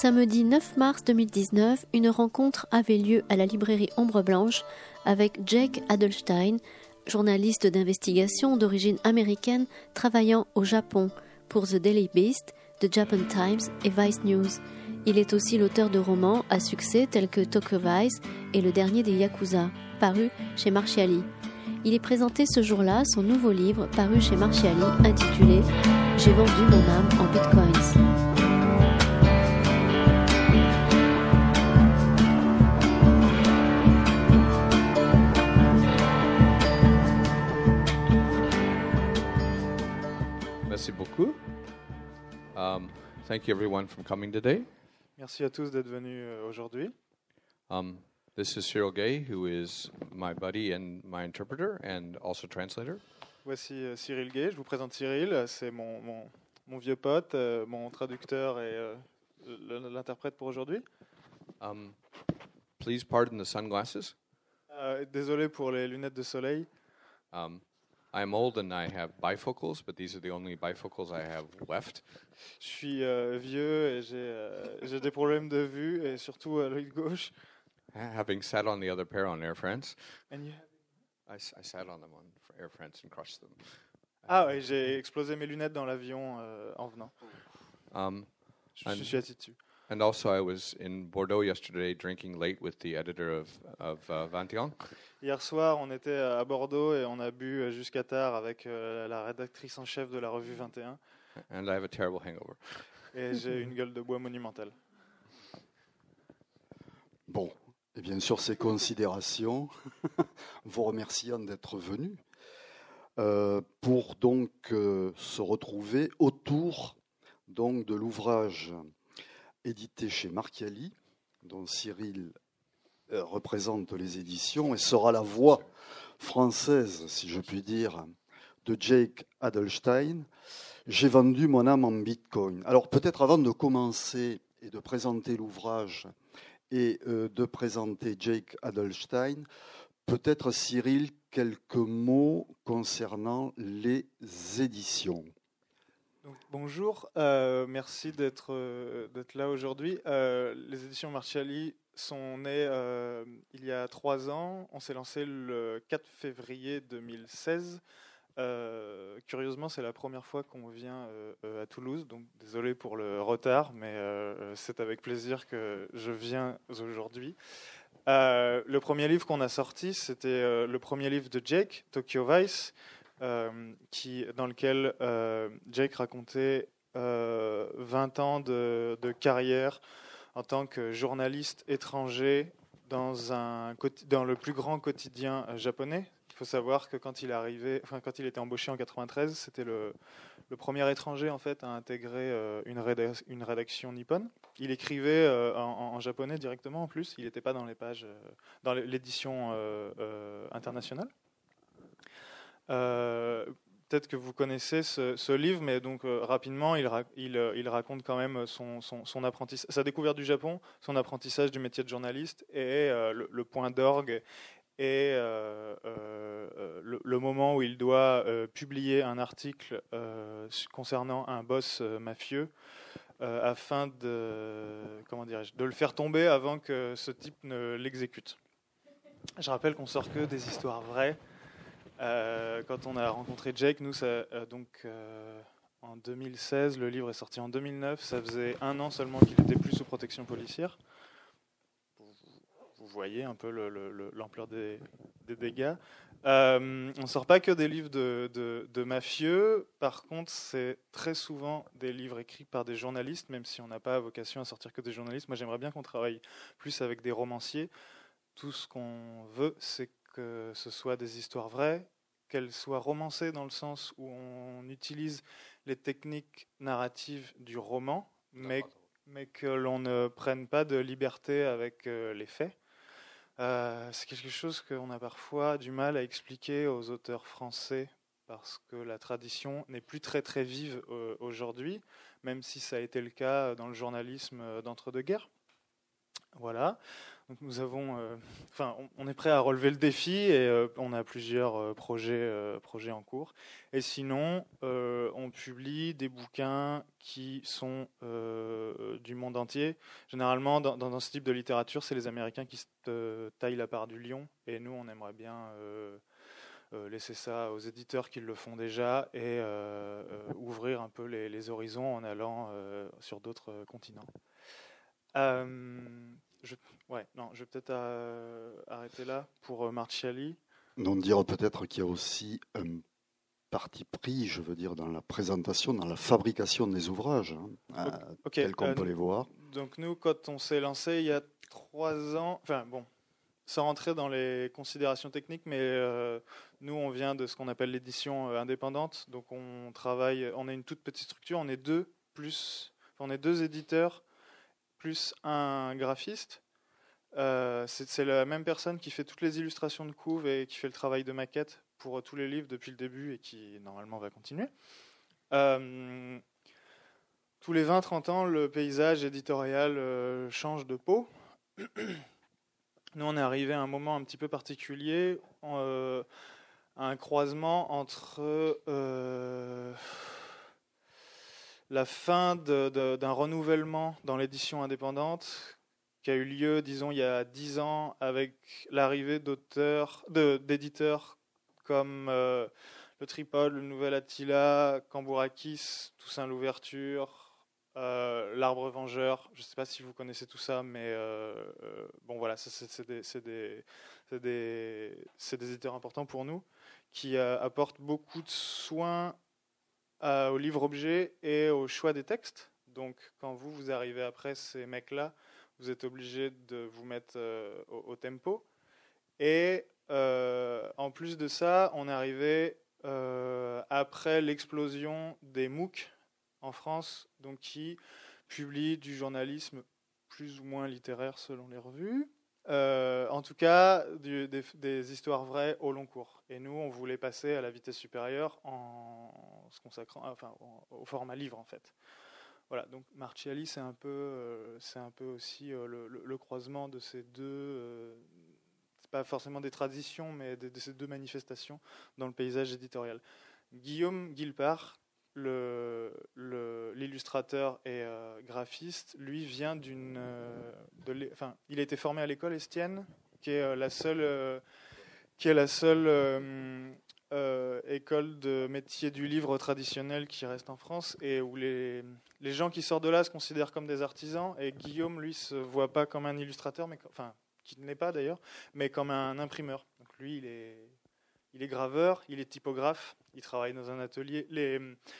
Samedi 9 mars 2019, une rencontre avait lieu à la librairie Ombre Blanche avec Jake Adelstein, journaliste d'investigation d'origine américaine travaillant au Japon pour The Daily Beast, The Japan Times et Vice News. Il est aussi l'auteur de romans à succès tels que Tokyo Vice et le dernier des Yakuza, paru chez Marchiali. Il est présenté ce jour-là son nouveau livre paru chez Marchiali intitulé J'ai vendu mon âme en bitcoins. Beaucoup. Um, thank you everyone for coming today. Merci à tous d'être venus euh, aujourd'hui. Um, this is Cyril Gay, who is my buddy and my interpreter and also translator. Voici euh, Cyril Gay. Je vous présente Cyril. C'est mon, mon, mon vieux pote, euh, mon traducteur et euh, l'interprète pour aujourd'hui. Um, please pardon the sunglasses. Euh, désolé pour les lunettes de soleil. Um, I'm old and I have bifocals, but these are the only bifocals I have left. Je suis euh, vieux et j'ai euh, j'ai des problèmes de vue et surtout à l'œil gauche. Ha- Having sat on the other pair on Air France, And you- have- I, s- I sat on them on Air France and crushed them. Ah ouais, j'ai explosé mes lunettes dans l'avion euh, en venant. Um, Je And- me suis assis dessus. and also, I was in Bordeaux yesterday drinking late with the editor of, of uh, Vintian. Hier soir, on était à Bordeaux et on a bu euh, jusqu'à tard avec euh, la rédactrice en chef de la revue 21. and I have a terrible hangover. Et j'ai une gueule de bois monumentale. Bon, et bien sûr, ces considérations, vous remerciant d'être venus, euh, pour donc euh, se retrouver autour donc de l'ouvrage édité chez Marchiali, dont Cyril euh, représente les éditions et sera la voix française, si je puis dire, de Jake Adelstein. J'ai vendu mon âme en bitcoin. Alors peut-être avant de commencer et de présenter l'ouvrage et euh, de présenter Jake Adelstein, peut-être Cyril, quelques mots concernant les éditions. Bonjour, euh, merci d'être euh, là aujourd'hui. Euh, les éditions Marchiali sont nées euh, il y a trois ans. On s'est lancé le 4 février 2016. Euh, curieusement, c'est la première fois qu'on vient euh, à Toulouse, donc désolé pour le retard, mais c'est avec plaisir que je viens aujourd'hui. Le premier livre qu'on a sorti, c'était le premier livre de Jake, Tokyo Vice, qui, dans lequel Jake racontait euh, 20 ans de carrière en tant que journaliste étranger dans, un, dans le plus grand quotidien euh, japonais. Il faut savoir que quand il arrivé, enfin quand il était embauché en 93, c'était le, le premier étranger en fait à intégrer euh, une, rédac- une rédaction nippone. Il écrivait euh, en, japonais directement en plus. Il n'était pas dans les pages, dans l'édition internationale. Peut-être que vous connaissez ce, livre, mais donc euh, rapidement, euh, il raconte quand même son, son, apprentissage, sa découverte du Japon, son apprentissage du métier de journaliste et euh, le, point d'orgue et euh, euh, le, moment où il doit euh, publier un article euh, concernant un boss euh, mafieux euh, afin de, comment de le faire tomber avant que ce type ne l'exécute. Je rappelle qu'on sort que des histoires vraies. Euh, quand on a rencontré Jake, nous, euh, donc euh, en 2016, le livre est sorti en 2009. Ça faisait un an seulement qu'il était plus sous protection policière. Vous, voyez un peu le- le- le- l'ampleur des, dégâts. On ne sort pas que des livres de- de mafieux. Par contre, c'est très souvent des livres écrits par des journalistes, même si on n'a pas vocation à sortir que des journalistes. Moi, j'aimerais bien qu'on travaille plus avec des romanciers. Tout ce qu'on veut, c'est que ce soit des histoires vraies, qu'elles soient romancées dans le sens où on utilise les techniques narratives du roman, mais, mais que l'on ne prenne pas de liberté avec euh, les faits. Euh, c'est quelque chose qu'on a parfois du mal à expliquer aux auteurs français parce que la tradition n'est plus très très vive euh, aujourd'hui, même si ça a été le cas dans le journalisme d'entre-deux-guerres. Voilà. Nous avons, euh, enfin, on, est prêt à relever le défi et euh, on a plusieurs euh, projets, projets en cours. Et sinon, on publie des bouquins qui sont du monde entier. Généralement, dans, ce type de littérature, c'est les Américains qui taillent la part du lion, et nous, on aimerait bien laisser ça aux éditeurs qui le font déjà et ouvrir un peu les, horizons en allant sur d'autres continents. Je, ouais, non, je vais peut-être euh, arrêter là pour euh, Marciali. Non, dire peut-être qu'il y a aussi un parti pris, je veux dire, dans la présentation, dans la fabrication des ouvrages, hein, tels qu'on euh, peut les voir. Donc nous, quand on s'est lancé il y a trois ans, enfin bon, sans rentrer dans les considérations techniques, mais nous, on vient de ce qu'on appelle l'édition indépendante. Donc on travaille, on est une toute petite structure, on est deux plus, on est deux éditeurs plus un graphiste. Euh, c'est la même personne qui fait toutes les illustrations de couve et qui fait le travail de maquette pour tous les livres depuis le début et qui normalement va continuer. Euh, tous les 20-30 ans, le paysage éditorial euh, change de peau. Nous, on est arrivé à un moment un petit peu particulier, à un croisement entre la fin d'un renouvellement dans l'édition indépendante qui a eu lieu, disons, il y a dix ans avec l'arrivée d'auteurs, d'éditeurs comme euh, le Tripod, le Nouvel Attila, Cambourakis, Toussaint l'Ouverture, euh, L'Arbre Vengeur. Je ne sais pas si vous connaissez tout ça, mais euh, bon voilà, c'est des, des, des, des, éditeurs importants pour nous qui apportent beaucoup de soins au livre-objet et au choix des textes. Donc, quand vous, vous arrivez après ces mecs-là, vous êtes obligé de vous mettre euh, au, tempo. Et euh, en plus de ça, on est arrivé euh, après l'explosion des MOOC en France, donc qui publient du journalisme plus ou moins littéraire selon les revues. En tout cas, des, histoires vraies au long cours. Et nous, on voulait passer à la vitesse supérieure en se consacrant, enfin, au format livre en fait. Voilà, donc Marciali, c'est un peu, euh, c'est un peu aussi euh, le, croisement de ces deux, euh, c'est pas forcément des traditions, mais de, ces deux manifestations dans le paysage éditorial. Guillaume Guilpart, l'illustrateur et graphiste, lui vient d'une, enfin, il a été formé à l'école Estienne, qui est la seule, qui est la seule euh, école de métier du livre traditionnel qui reste en France et où les, les gens qui sortent de là se considèrent comme des artisans. Et Guillaume lui se voit pas comme un illustrateur mais enfin qui n'est pas d'ailleurs mais comme un imprimeur. Donc lui il est il est graveur il est typographe il travaille dans un atelier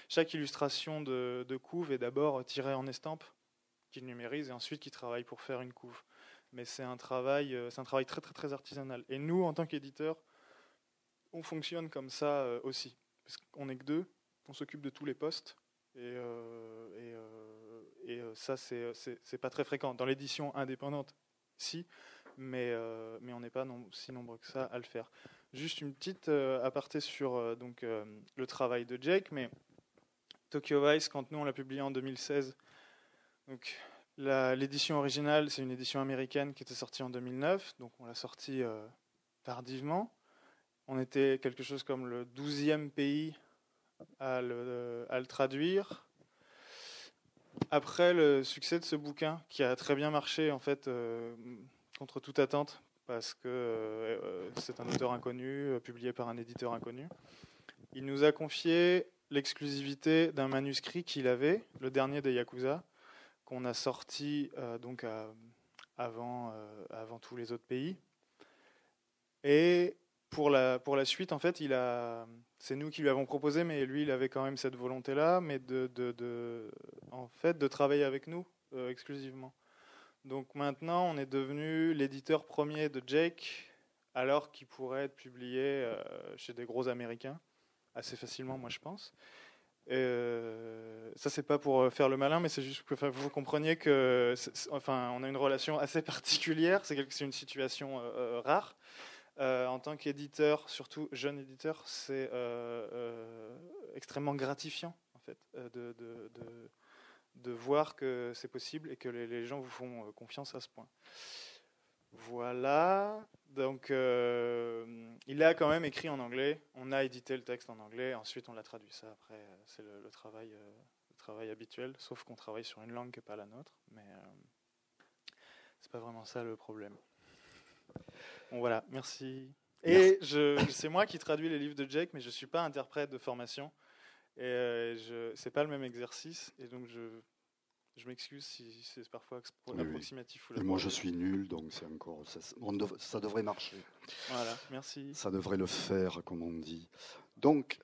chaque illustration de, couve est d'abord tirée en estampe qu'il numérise et ensuite qu'il travaille pour faire une couve mais c'est un travail euh, très artisanal et nous en tant qu'éditeurs on fonctionne comme ça euh, aussi. Parce qu'on n'est que deux, on s'occupe de tous les postes. Et, euh, euh, ça, c'est pas très fréquent. Dans l'édition indépendante, si, mais on n'est pas si nombreux que ça à le faire. Juste une petite aparté sur donc, le travail de Jake, mais Tokyo Vice, quand nous on l'a publié en 2016, donc l'édition originale, c'est une édition américaine qui était sortie en 2009, donc on l'a sortie tardivement. On était quelque chose comme le douzième pays à le, traduire. Après le succès de ce bouquin, qui a très bien marché en fait euh, contre toute attente, parce que euh, c'est un auteur inconnu, euh, publié par un éditeur inconnu, il nous a confié l'exclusivité d'un manuscrit qu'il avait, le dernier des Yakuza, qu'on a sorti donc avant, tous les autres pays. Et pour la, pour la suite, en fait, c'est nous qui lui avons proposé, mais lui, il avait quand même cette volonté-là, mais de, de, en fait, de travailler avec nous euh, exclusivement. Donc maintenant, on est devenu l'éditeur premier de Jake, alors qu'il pourrait être publié euh, chez des gros Américains assez facilement, moi je pense. Euh, ça, c'est pas pour faire le malin, mais c'est juste que vous compreniez que, on a une relation assez particulière. C'est une situation rare. Euh, en tant qu'éditeur, surtout jeune éditeur, c'est euh, euh, extrêmement gratifiant en fait de, voir que c'est possible et que les, gens vous font confiance à ce point. Voilà. Donc, euh, il a quand même écrit en anglais. On a édité le texte en anglais. Ensuite, on l'a traduit. Ça, après, euh, c'est le, le travail, euh, le travail habituel. Sauf qu'on travaille sur une langue qui n'est pas la nôtre. Mais euh, c'est pas vraiment ça le problème. Bon, voilà. Merci. Et c'est moi qui traduis les livres de Jake, mais je suis pas interprète de formation. Et euh, je, c'est pas le même exercice. Et donc, je, je m'excuse si c'est parfois expro- Oui, oui. approximatif. Ou Et moi, je suis nul, donc c'est encore. Ça, on dev- ça devrait marcher. Voilà. Merci. Ça devrait le faire, comme on dit. Donc,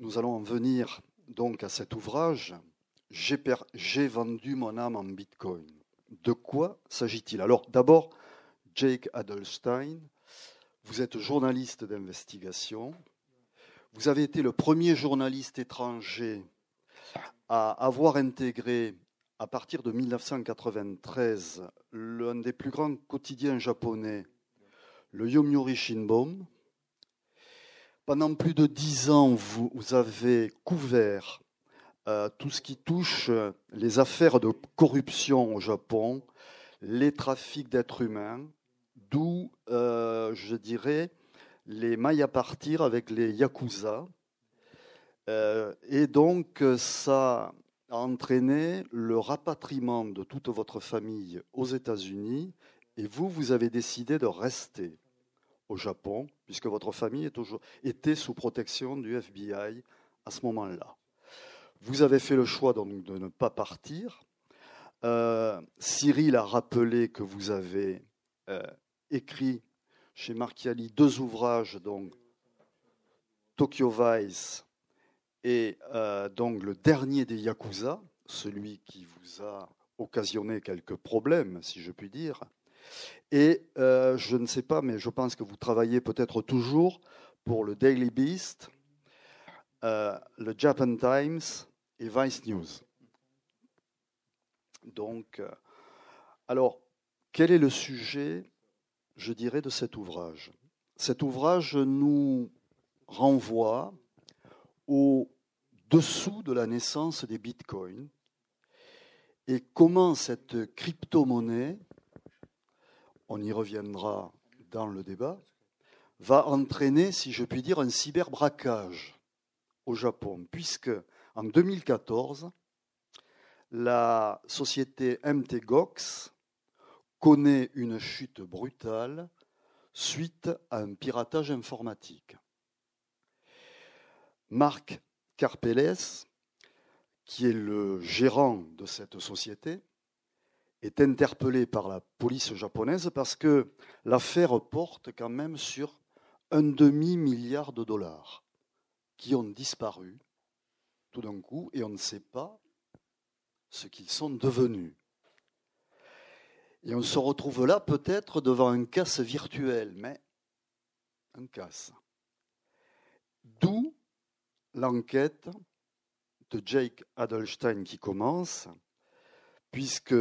nous allons en venir donc à cet ouvrage. J'ai vendu mon âme en Bitcoin. De quoi s'agit-il? Alors, d'abord, Jake Adelstein, vous êtes journaliste d'investigation. Vous avez été le premier journaliste étranger à avoir intégré, à partir de 1993, l'un des plus grands quotidiens japonais, le Yomiuri Shinbun. Pendant plus de dix ans, vous, vous avez couvert euh, tout ce qui touche euh, les affaires de corruption au Japon, les trafics d'êtres humains, d'où, euh, je dirais, les mailles à partir avec les Yakuza. Euh, et donc, ça a entraîné le rapatriement de toute votre famille aux États-Unis, et vous, vous avez décidé de rester au Japon, puisque votre famille est toujours, était sous protection du FBI à ce moment-là. Vous avez fait le choix donc de ne pas partir. Euh, Cyril a rappelé que vous avez euh, écrit chez Marchiali deux ouvrages, donc Tokyo Vice et euh, donc le dernier des Yakuza, celui qui vous a occasionné quelques problèmes, si je puis dire. Et euh, je ne sais pas, mais je pense que vous travaillez peut-être toujours pour le Daily Beast, euh, le Japan Times et Vice News. Donc, alors, quel est le sujet, je dirais, de cet ouvrage. Cet ouvrage nous renvoie au dessous de la naissance des bitcoins et comment cette crypto-monnaie, on y reviendra dans le débat, va entraîner, si je puis dire, un cyberbraquage au Japon, puisque en 2014, la société MTGOX connaît une chute brutale suite à un piratage informatique. Marc Carpeles, qui est le gérant de cette société, est interpellé par la police japonaise parce que l'affaire porte quand même sur un demi-milliard de dollars qui ont disparu tout d'un coup et on ne sait pas ce qu'ils sont devenus. Et on se retrouve là peut-être devant un casse virtuel, mais un casse. D'où l'enquête de Jake Adelstein qui commence, puisque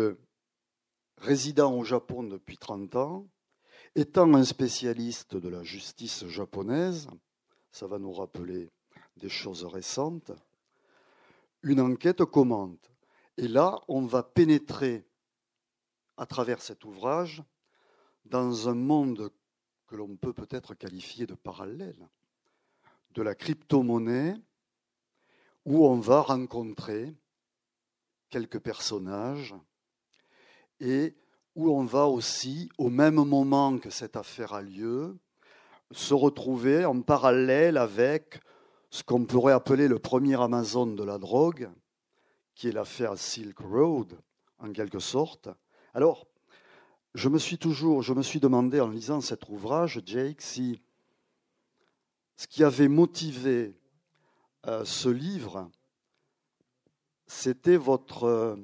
résident au Japon depuis 30 ans, étant un spécialiste de la justice japonaise, ça va nous rappeler des choses récentes, une enquête commente. Et là, on va pénétrer à travers cet ouvrage dans un monde que l'on peut peut-être qualifier de parallèle, de la crypto-monnaie, où on va rencontrer quelques personnages et où on va aussi, au même moment que cette affaire a lieu, se retrouver en parallèle avec ce qu'on pourrait appeler le premier Amazon de la drogue, qui est l'affaire Silk Road, en quelque sorte. Alors, je me suis toujours, je me suis demandé en lisant cet ouvrage, Jake, si ce qui avait motivé euh, ce livre, c'était votre, euh,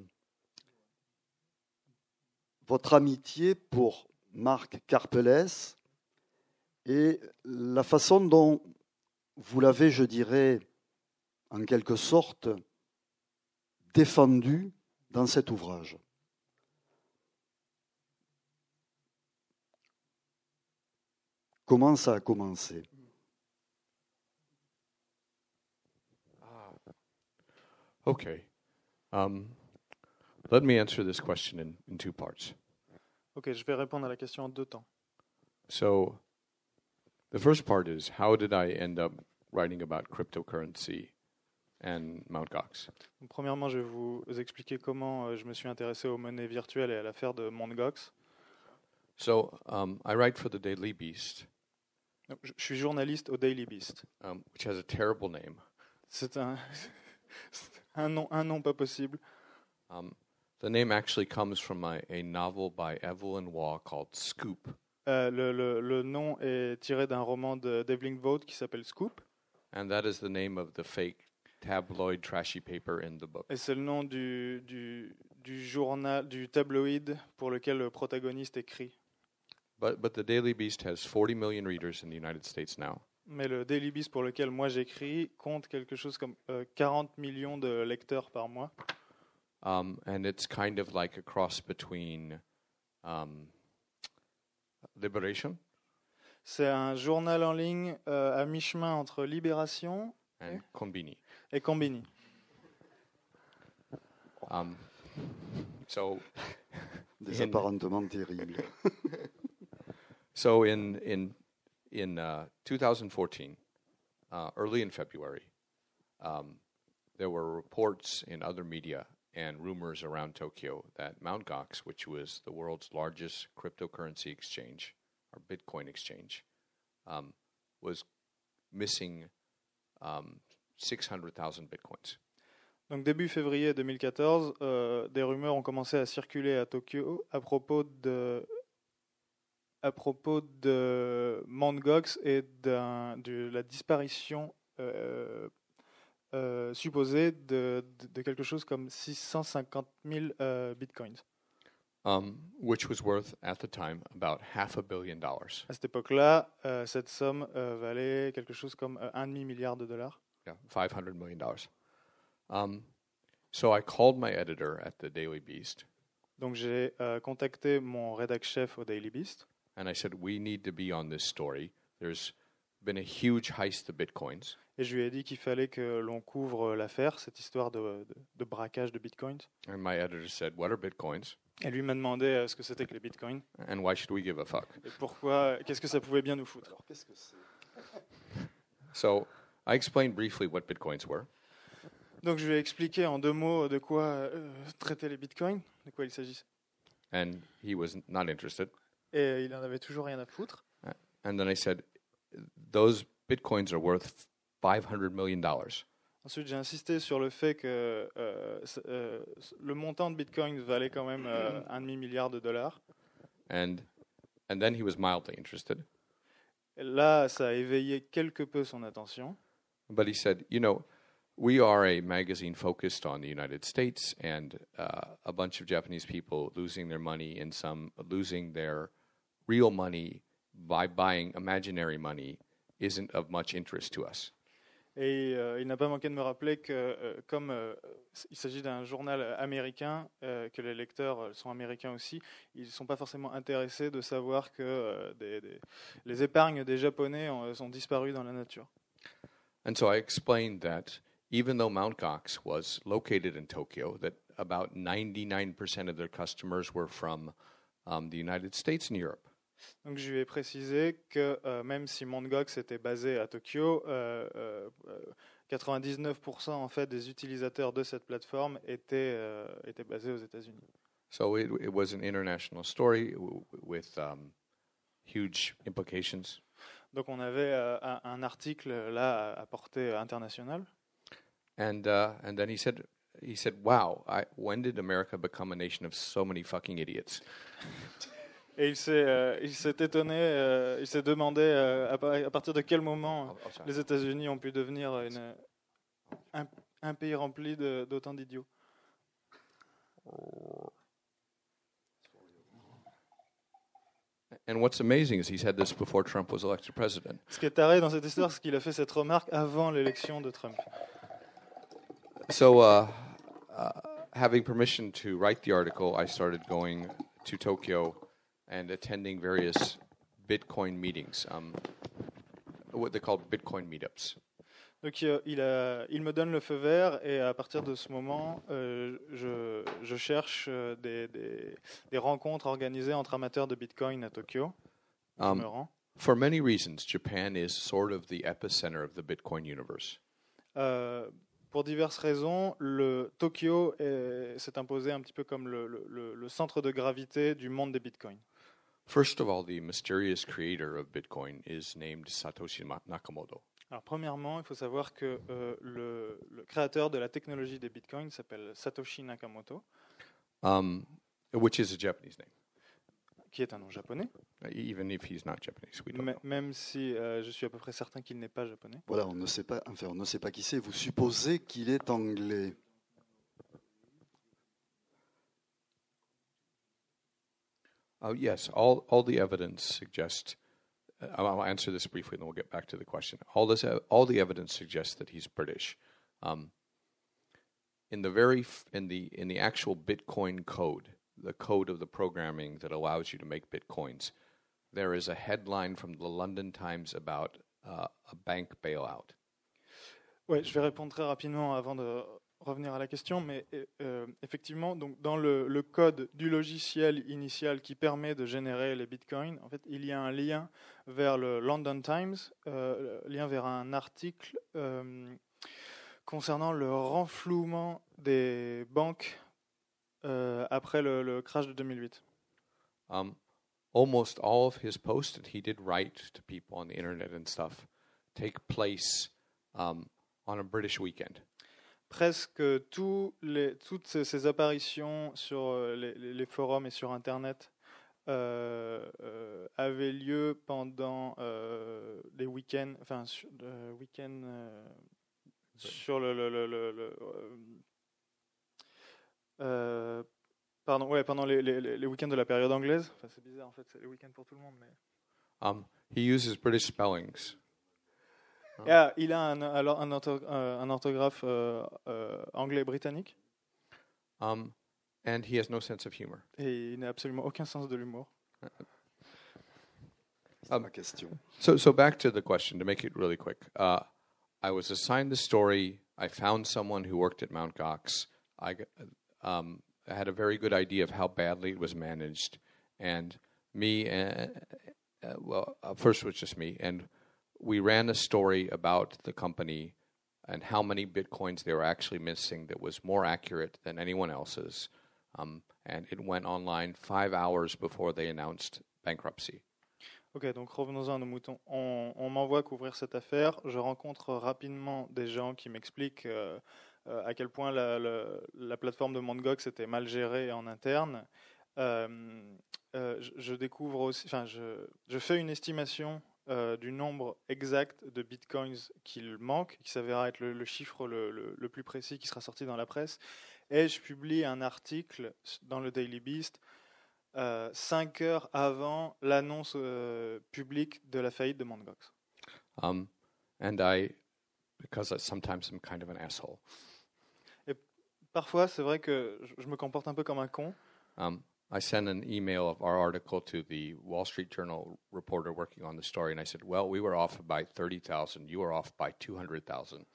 votre amitié pour Marc Carpeles et la façon dont vous l'avez, je dirais, en quelque sorte, défendu dans cet ouvrage. Comment ça a commencé? Okay. Um, let me answer this question in, in two parts. Ok, je vais répondre à la question en deux temps. So, the first part is how did I end up writing about cryptocurrency and Mt. Gox? Donc, premièrement, je vais vous expliquer comment euh, je me suis intéressé aux monnaies virtuelles et à l'affaire de Mt. Gox. So, um, I write for the Daily Beast, Je suis journaliste au Daily Beast. um, which has a terrible name. C'est un, nom, un nom pas possible. Um, the name actually comes from a, a novel by Evelyn Waugh called Scoop. Euh, le, le- le nom est tiré d'un roman de d'Evelyn Waugh qui s'appelle Scoop. And that is the name of the fake tabloid trashy paper in the book. Et c'est le nom du, du, du journal, du tabloïd pour lequel le protagoniste écrit. But, but the Daily Beast has 40 million readers in the United States now. Mais le Daily Beast pour lequel moi j'écris compte quelque chose comme euh, 40 millions de lecteurs par mois. Um, and it's kind of like a cross between um, Liberation C'est un journal en ligne euh, à mi-chemin entre Libération and Konbini. et Combini. Um, so, Des apparentements terribles. so in in in uh, 2014, uh, early in February, um, there were reports in other media and rumors around Tokyo that Mt. Gox, which was the world's largest cryptocurrency exchange or Bitcoin exchange, um, was missing um, 600,000 bitcoins. Donc début février 2014, euh, des rumeurs ont commencé à circuler à Tokyo à propos de à propos de Mt. Gox et de la disparition euh, euh, supposée de, de- de quelque chose comme 650 000 euh, bitcoins. um, which was worth at the time about half a billion dollars. À cette époque-là, euh, cette somme euh, valait quelque chose comme euh, un demi milliard de dollars. Yeah, five hundred million dollars. Um, so I called my editor at the Daily Beast, Donc j'ai contacté mon rédac chef au Daily Beast and I said, "We need to be on this story. There's been a huge heist of bitcoins, et je lui ai dit qu'il fallait que l'on couvre l'affaire, cette histoire de, de- de braquage de bitcoins. and my editor said, "What are bitcoins? Et lui m'a demandé euh, ce que c'était que les bitcoins And why should we give a fuck?" et pourquoi, qu'est-ce que ça pouvait bien nous foutre? Alors, qu'est-ce que c'est? So I explained briefly what bitcoins were, Donc je lui ai expliqué en deux mots de quoi euh, traitaient les bitcoins, de quoi il s'agissait. and he was not interested. Et il en avait toujours rien à foutre. And then I said, "Those bitcoins are worth five hundred million dollars." Ensuite, j'ai insisté sur le fait que euh, euh, le montant de bitcoin valait quand même euh, un demi-milliard de dollars. And and then he was mildly interested. Et là, ça a éveillé quelque peu son attention. But he said, you know, we are a magazine focused on the United States and uh, a bunch of Japanese people losing their money in some, losing their real money by buying imaginary money isn't of much interest to us. Et euh, il n'a pas manqué de me rappeler que, euh, comme euh, il s'agit d'un journal américain, euh, que les lecteurs euh, sont américains aussi, ils ne sont pas forcément intéressés de savoir que euh, des- des- les épargnes des Japonais ont, sont disparues dans la nature. And so I explained that even though Mt. Gox was located in Tokyo, that about 99% of their customers were from um, the United States and Europe. Donc je lui ai précisé que euh, même si Mt. Gox était basé à Tokyo, euh, euh, euh, 99% en fait des utilisateurs de cette plateforme étaient, étaient basés aux États-Unis. So it, it was an international story with um, huge implications. Donc on avait un, un article là à, à portée internationale. And uh, and then he said he said, "Wow, I, when did America become a nation of so many fucking idiots?" Et il s'est, euh, il s'est étonné, euh, il s'est demandé euh, à, par- à partir de quel moment Oh, oh, les États-Unis ont pu devenir une- un, un pays rempli de- d'autant d'idiots. And what's amazing is he said this before Trump was elected president. Ce qui est taré dans cette histoire, c'est qu'il a fait cette remarque avant l'élection de Trump. So, uh, uh, having permission to write the article, I started going to Tokyo and attending various Bitcoin meetings, um, what they call Bitcoin meetups. Donc il, il a- il me donne le feu vert et à partir de ce moment, euh, je, je cherche euh, des, des- des rencontres organisées entre amateurs de Bitcoin à Tokyo. Je Um, me rends. For many reasons, Japan is sort of the epicenter of the Bitcoin universe. Euh, pour diverses raisons, le Tokyo est- s'est imposé un petit peu comme le- le- le centre de gravité du monde des bitcoins. First of all, the mysterious creator of Bitcoin is named Satoshi Nakamoto. Alors, premièrement, il faut savoir que euh, le, le créateur de la technologie des bitcoins s'appelle Satoshi Nakamoto, um, which is a Japanese name, qui est un nom japonais, uh, even if he's not Japanese. We don't know. même si euh, je suis à peu près certain qu'il n'est pas japonais. Voilà, on ne sait pas, enfin, on ne sait pas qui c'est. Vous supposez qu'il est anglais. Oh, yes, all, all the evidence suggests. Uh, I'll answer this briefly, and then we'll get back to the question. All this, uh, all the evidence suggests that he's British. Um, in the very, f- in the in the actual Bitcoin code, the code of the programming that allows you to make bitcoins, there is a headline from the London Times about uh, a bank bailout. Ouais, je vais répondre très rapidement avant de revenir à la question, mais euh, effectivement, donc dans le, code du logiciel initial qui permet de générer les bitcoins, en fait, il y a un lien vers le London Times, euh, lien vers un article euh, concernant le renflouement des banques euh, après le, le crash de 2008. Um, almost all of his posts that he did write to people on the internet and stuff take place um, on a British weekend. Presque tous les, toutes ces, ces apparitions sur euh, les, les- forums et sur Internet euh, euh, avaient lieu pendant euh, les week-ends, enfin, sur, euh, week-end, euh, sur le, le- le- le- pardon, ouais, pendant les- les week-ends de la période anglaise. Enfin, c'est bizarre en fait, c'est les week-ends pour tout le monde, mais. Um, he uses British spellings. Ah, il a un, alors un, ortho- euh, un orthographe euh, euh, anglais britannique Um, and he has no sense of humor. et il n'a absolument aucun sens de l'humour. C'est ma question. So, so back to the question to make it really quick. Uh, I was assigned the story. I found someone who worked at Mount Gox. I, g- um, I had a very good idea of how badly it was managed, and me, uh, uh, well, uh, first it was just me, and we ran a story about the company and how many bitcoins they were actually missing that was more accurate than anyone else's. Um, and it went online five hours before they announced bankruptcy. Ok, donc revenons-en à nos moutons. On, on m'envoie couvrir cette affaire. Je rencontre rapidement des gens qui m'expliquent euh, euh, à quel point la, la- la plateforme de Mondgox était mal gérée en interne. Euh, euh, je, je découvre aussi, enfin, je, je fais une estimation euh, du nombre exact de bitcoins qu'il manque, qui s'avérera être le, le chiffre le, le- le plus précis qui sera sorti dans la presse. Et je publie un article dans le Daily Beast euh, cinq heures avant l'annonce euh, publique de la faillite de Mt. Um, and I, because sometimes I'm kind of an asshole, Parfois, c'est vrai que je, je me comporte un peu comme un con. um, I sent an email of our article to the Wall Street Journal reporter working on the story, and I said, "Well, we were off by thirty thousand. You were off by two hundred thousand.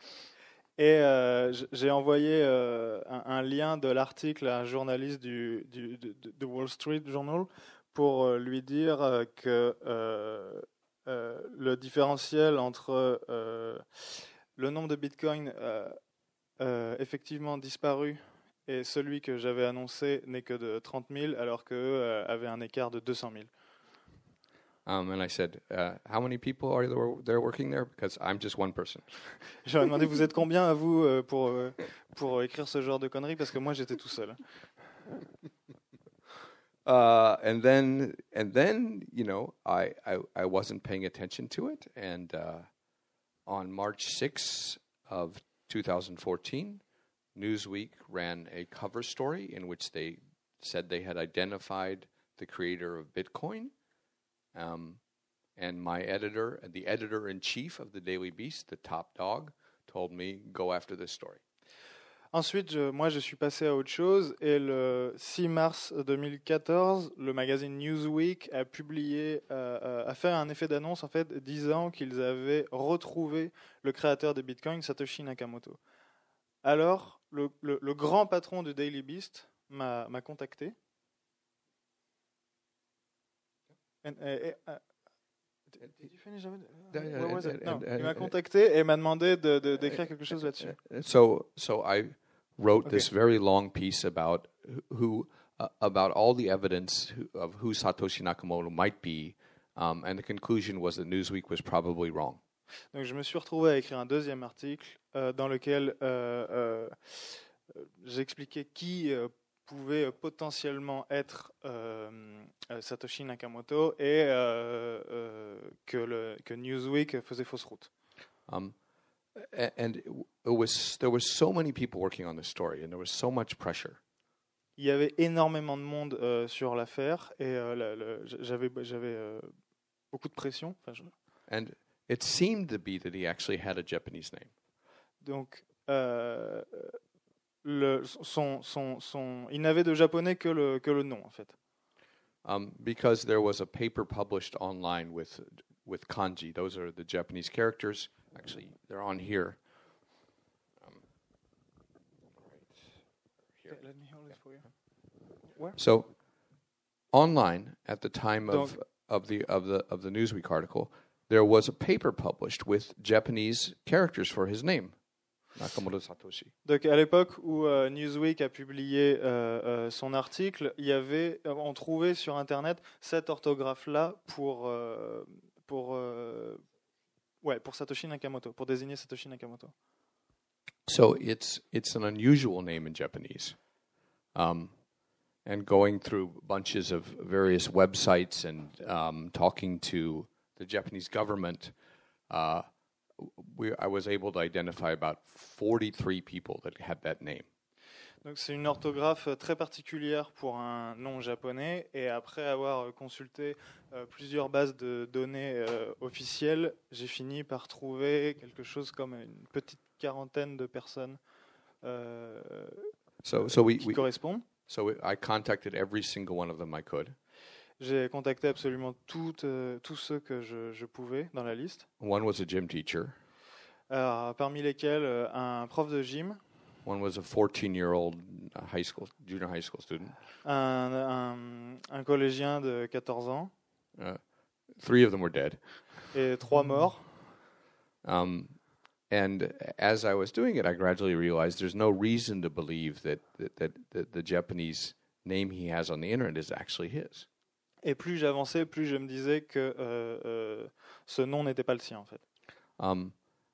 Et euh, j'ai envoyé euh, un, un lien de l'article à un journaliste du, du, de- de Wall Street Journal pour euh, lui dire euh, que euh, euh, le différentiel entre le nombre de bitcoins effectivement disparu et celui que j'avais annoncé n'est que de 30 000 alors qu'eux euh, avaient un écart de 200 000. Um, and I said, uh, "How many people are there, there working there? Because I'm just one person." Ai demandé vous êtes combien à vous euh, pour, euh, pour écrire ce genre de conneries? Parce que moi j'étais tout seul. Uh, and then, and then, you know, I, I, I wasn't paying attention to it. And uh, on March 6th of 2014, Newsweek ran a cover story in which they said they had identified the creator of Bitcoin. Um, and my editor, the editor in chief of the Daily Beast, the top dog, told me go after this story. Ensuite, je- moi, je suis passé à autre chose et le 6 mars 2014, le magazine Newsweek a publié, euh, euh, a fait un effet d'annonce en fait, disant qu'ils avaient retrouvé le créateur des bitcoins, Satoshi Nakamoto. Alors, le, le- le grand patron du Daily Beast m'a contacté. And- uh, il m'a contacté et m'a demandé de- de- d'écrire quelque chose là-dessus. So, so I wrote Okay. this very long piece about who, uh, about all the evidence who, of who Satoshi Nakamoto might be, um, and the conclusion was that Newsweek was probably wrong. Donc je me suis retrouvé à écrire un deuxième article euh, dans lequel euh, euh, j'expliquais qui pouvait potentiellement être Satoshi Nakamoto et que, le, que Newsweek faisait fausse route. Um, a- and it w- it was there was so many people working on this story, and there was so much pressure. Il y avait énormément de monde euh, sur l'affaire et euh, j'avais j'avais euh, beaucoup de pression. Enfin, je- And it seemed to be that he actually had a Japanese name. donc euh, le, son, son, son, il n'avait de japonais que le, que le nom en fait. Um, because there was a paper published online with with kanji. Those are the Japanese characters. Actually, they're on here. Um, right here. Let me hold it for you. Where? So, online at the time of Donc- of the of the of the Newsweek article, there was a paper published with Japanese characters for his name, Nakamoto Satoshi. Donc à l'époque où euh, Newsweek a publié euh, euh, son article, il y avait, euh, on trouvait sur internet cette orthographe-là pour euh, pour euh, ouais pour Satoshi Nakamoto, pour désigner Satoshi Nakamoto. So it's it's an unusual name in Japanese. Um, and going through bunches of various websites and um, talking to the Japanese government, uh, we, I was able to identify about 43 people that had that name. Donc c'est une orthographe euh, très particulière pour un nom japonais et après avoir euh, consulté euh, plusieurs bases de données euh, officielles, j'ai fini par trouver quelque chose comme une petite quarantaine de personnes euh, So, so we, qui we correspondent. so we, I contacted every single one of them I could. J'ai contacté absolument toutes, euh, tous ceux que je, je pouvais dans la liste, One was a gym teacher. Alors, parmi lesquels euh, un prof de gym, One was a 14-year-old high school junior high school student. un, un- un collégien de 14 ans Uh, three of them were dead. et trois morts. Um, and as I was doing it, I gradually realized there's no reason to believe that, that, that, that the Japanese name he has on the internet is actually his. Et plus j'avançais, plus je me disais que euh, euh, ce nom n'était pas le sien en fait. Um,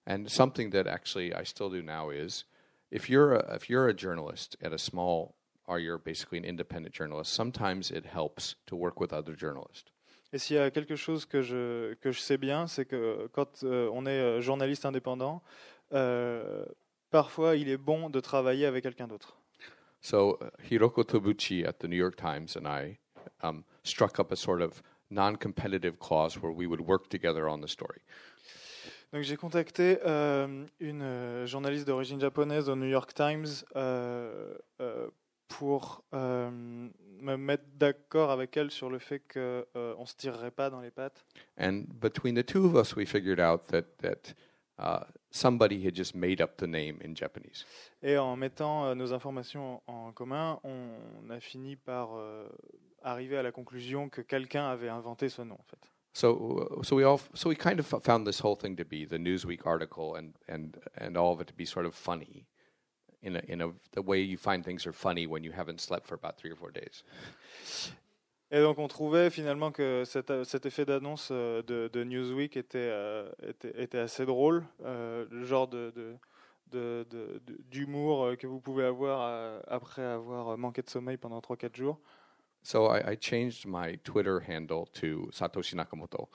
and something that actually I still do now is if you're a, if you're a journalist at a small or you're basically an independent journalist, sometimes it helps to work with other journalists. Et s'il y a quelque chose que je, que je sais bien, c'est que quand euh, on est euh, journaliste indépendant, euh, parfois il est bon de travailler avec quelqu'un d'autre. So uh, Hiroko Tobuchi at the New York Times and I um, struck up a sort of non-competitive clause where we would work together on the story. Donc j'ai contacté euh, une euh, journaliste d'origine japonaise au New York Times euh, euh, pour me mettre d'accord avec elle sur le fait qu'on ne se tirerait pas dans les pattes. And between the two of us, we figured out that that uh, somebody had just made up the name in Japanese. Et en mettant nos informations en, en commun, on a fini par arriver à la conclusion que quelqu'un avait inventé ce nom en fait. So, uh, so we all, so we kind of found this whole thing to be the Newsweek article and and and all of it to be sort of funny, in a in a the way you find things are funny when you haven't slept for about three or four days. Et donc on trouvait finalement que cet, cet effet d'annonce euh, de, de Newsweek était, euh, était, était assez drôle, euh, le genre de, de- d'humour euh, que vous pouvez avoir euh, après avoir manqué de sommeil pendant 3-4 jours. So I, I changed my Twitter handle to Satoshi Nakamoto.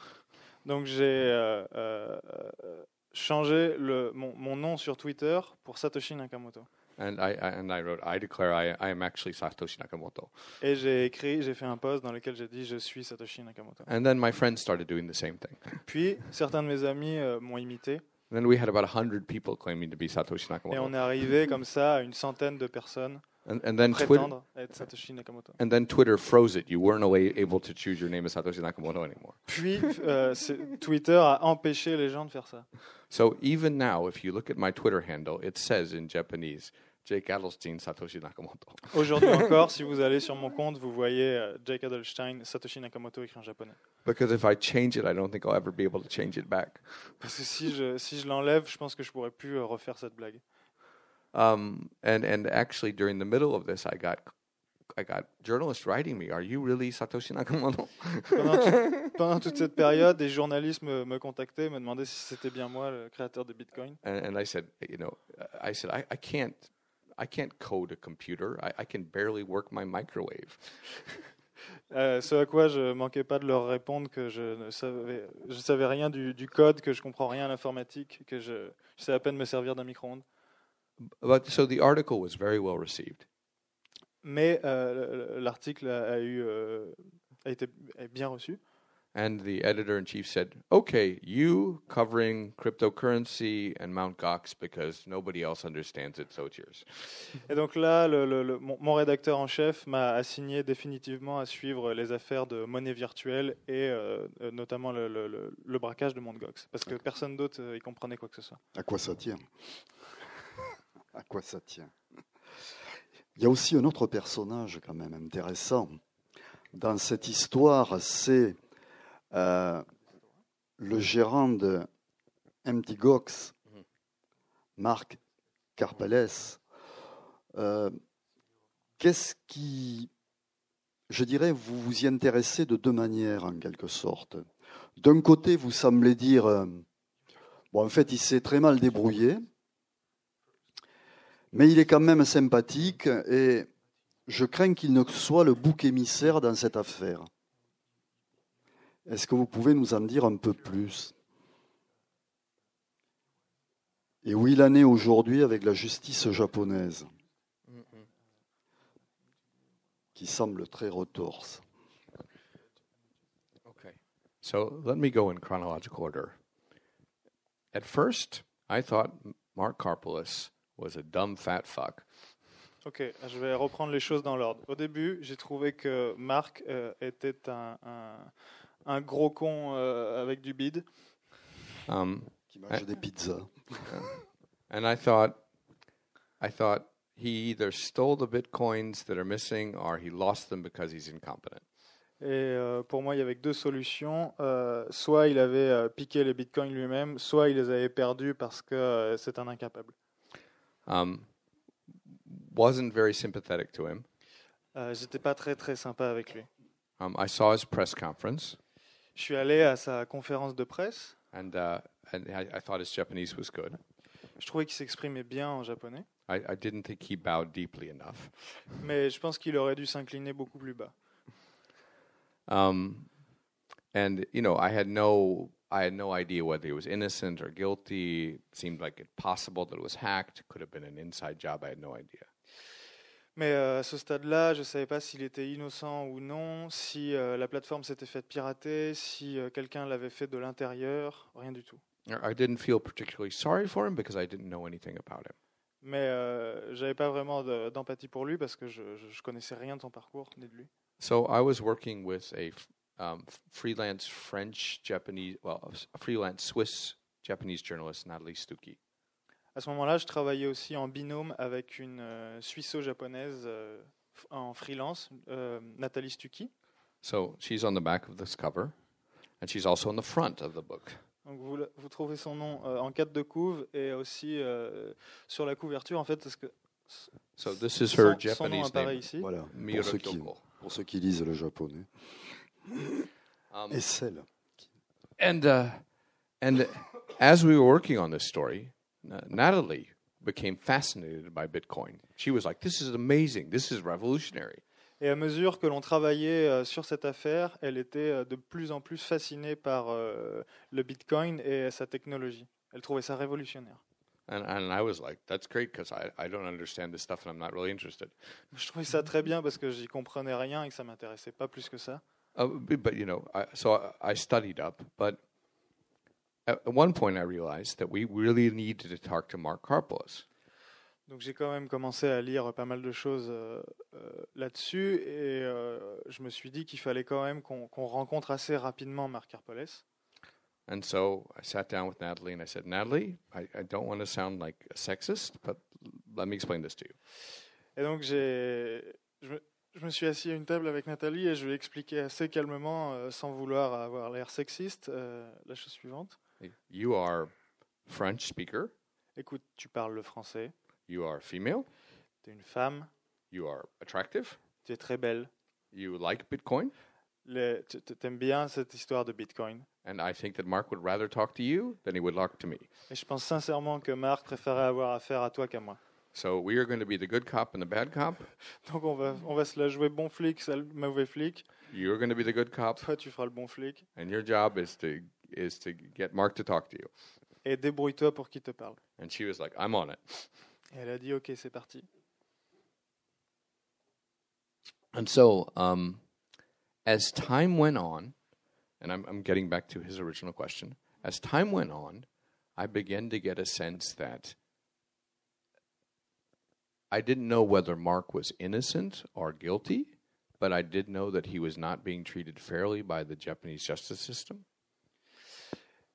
Donc j'ai euh, euh, euh, changé le, mon, mon nom sur Twitter pour Satoshi Nakamoto. And I, I and I wrote, I declare I, I am actually Satoshi Nakamoto. Et j'ai écrit, j'ai fait un post dans lequel j'ai dit je suis Satoshi Nakamoto. And then my friends started doing the same thing. Puis certains de mes amis euh, m'ont imité then we had about 100 people claiming to be Satoshi Et Nakamoto. on est arrivé comme ça à une centaine de personnes And, and then Twitter prétendre être Satoshi Nakamoto. and then Twitter froze it. You weren't able to choose your name as Satoshi Nakamoto anymore. Puis euh, Twitter a empêché les gens de faire ça. So even now, if you look at my Twitter handle, it says in Japanese, Jake Adelstein Satoshi Nakamoto. Aujourd'hui encore, si vous allez sur mon compte, vous voyez euh, Jake Adelstein, Satoshi Nakamoto écrit en japonais. Because if I change it, I don't think I'll ever be able to change it back. Parce que si je, si je l'enlève, je pense que je pourrais plus euh, refaire cette blague. Um, and and actually, during the middle of this, I got I got journalists writing me, "Are you really Satoshi Nakamoto?" Pendant, tout- pendant toute cette période, des journalistes me, me contactaient, me demandaient si c'était bien moi, le créateur de Bitcoin. and, and I said, you know, I said I, I can't I can't code a computer. I, I can barely work my microwave. Euh, ce à quoi je manquais pas de leur répondre que je ne savais, je savais rien du, du code, que je comprends rien à l'informatique, que je, je sais à peine me servir d'un micro-ondes. But so the article was very well received. Mais euh, l'article a, a eu, euh, a été bien reçu. And the editor in chief said, "Okay, you covering cryptocurrency and Mount Gox because nobody else understands it, so it's yours." Et donc là, le, le- le- mon, mon rédacteur en chef m'a assigné définitivement à suivre les affaires de monnaie virtuelle et euh, euh, notamment le, le- le- le braquage de Mt. Gox, parce que personne d'autre euh, y comprenait quoi que ce soit. À quoi ça tient? À quoi ça tient Il y a aussi un autre personnage quand même intéressant dans cette histoire, c'est euh, le gérant de Empty Gox, Marc Carpales. Euh, Qu'est-ce qui, je dirais, vous vous y intéressez de deux manières en quelque sorte. D'un côté, vous semblez dire, euh, en fait, il s'est très mal débrouillé, mais il est quand même sympathique et je crains qu'il ne soit le bouc émissaire dans cette affaire. Est-ce que vous pouvez nous en dire un peu plus? Et où il en est aujourd'hui avec la justice japonaise, qui semble très retorse. Okay. So let me go in chronological order. At first, I thought Mark Karpelus was a dumb fat fuck. Ok, je vais reprendre les choses dans l'ordre. Au début, j'ai trouvé que Marc euh, était un, un, un gros con euh, avec du bide. Um, Qui mange des pizzas. and I thought, I thought he either stole the bitcoins that are missing or he lost them because he's incompetent. Et euh, pour moi, il y avait que deux solutions. Euh, soit il avait euh, piqué les bitcoins lui-même, soit il les avait perdus parce que euh, c'est un incapable. Um, wasn't very sympathetic to him. Euh, J'étais pas très très sympa avec lui. Um, I saw his press conference, Je suis allé à sa conférence de presse. and uh, and I, I thought his Japanese was good. Je trouvais qu'il s'exprimait bien en japonais, I, I didn't think he bowed deeply enough. mais je pense qu'il aurait dû s'incliner beaucoup plus bas. Um, and you know, I had no, I had no idea whether he was innocent or guilty. It seemed like it possible that it was hacked. Could have been an inside job. I had no idea. Mais euh, à ce stade-là, je ne savais pas s'il était innocent ou non, si euh, la plateforme s'était faite pirater, si euh, quelqu'un l'avait fait de l'intérieur, rien du tout. I I didn't feel particularly sorry for him because I didn't know anything about him. Mais euh, j'avais pas vraiment de- d'empathie pour lui parce que je, je, je connaissais rien de son parcours ni de lui. So I was working with a f- um, freelance French Japanese, well, freelance Swiss Japanese journalist, Natalie Stuckey. À ce moment-là, je travaillais aussi en binôme avec une euh, Suisse-japonaise euh, en freelance, euh, Nathalie Stucky. So she's on the back of this cover, and she's also on the front of the book. Donc vous, vous trouvez son nom euh, en quatre de couve et aussi euh, sur la couverture en fait parce que So this is son, her son nom Japanese apparaît name, ici. Voilà, pour ceux, qui, pour ceux qui lisent le japonais. Um, Et celle. and uh, and as we were working on this story, Natalie became fascinated by Bitcoin. She was like, "This is amazing. This is revolutionary." Et à mesure que l'on travaillait euh, sur cette affaire, elle était euh, de plus en plus fascinée par euh, le Bitcoin et sa technologie. Elle trouvait ça révolutionnaire. And and I was like, "That's great because I I don't understand this stuff and I'm not really interested." Je trouvais ça très bien parce que j'y comprenais rien et que ça m'intéressait pas plus que ça. Uh, but you know, I, so I, I studied up, but at one point, I realized that we really needed to talk to Mark Karpeles. Donc j'ai quand même commencé à lire pas mal de choses euh, euh, là-dessus et euh, je me suis dit qu'il fallait quand même qu'on qu'on rencontre assez rapidement Marc Karpoles. And so I sat down with Natalie and I said, Natalie, I, I don't want to sound like a sexist, but let me explain this to you. Et donc j'ai, je, je me suis assis à une table avec Nathalie et je lui ai expliqué assez calmement, euh, sans vouloir avoir l'air sexiste, euh, la chose suivante. You are French speaker, Écoute, tu parles le français, you are female, tu es une femme, you are attractive, tu es très belle, you like Bitcoin, tu t'aimes bien cette histoire de Bitcoin. and I think that Mark would rather talk to you than he would talk to me. Et je pense sincèrement que Marc préférait avoir affaire à toi qu'à moi. So we are going to be the good cop and the bad cop. Donc on va, on va se la jouer bon flic, sale- mauvais flic. You're going to be the good cop, Toi, tu feras le bon flic. and your job is to is to get Mark to talk to you. Et débrouille-toi pour qu'il te parle. And she was like, I'm on it. Et elle a dit, ok, c'est parti. And so, um, as time went on, and I'm, I'm getting back to his original question, as time went on, I began to get a sense that I didn't know whether Mark was innocent or guilty, but I did know that he was not being treated fairly by the Japanese justice system.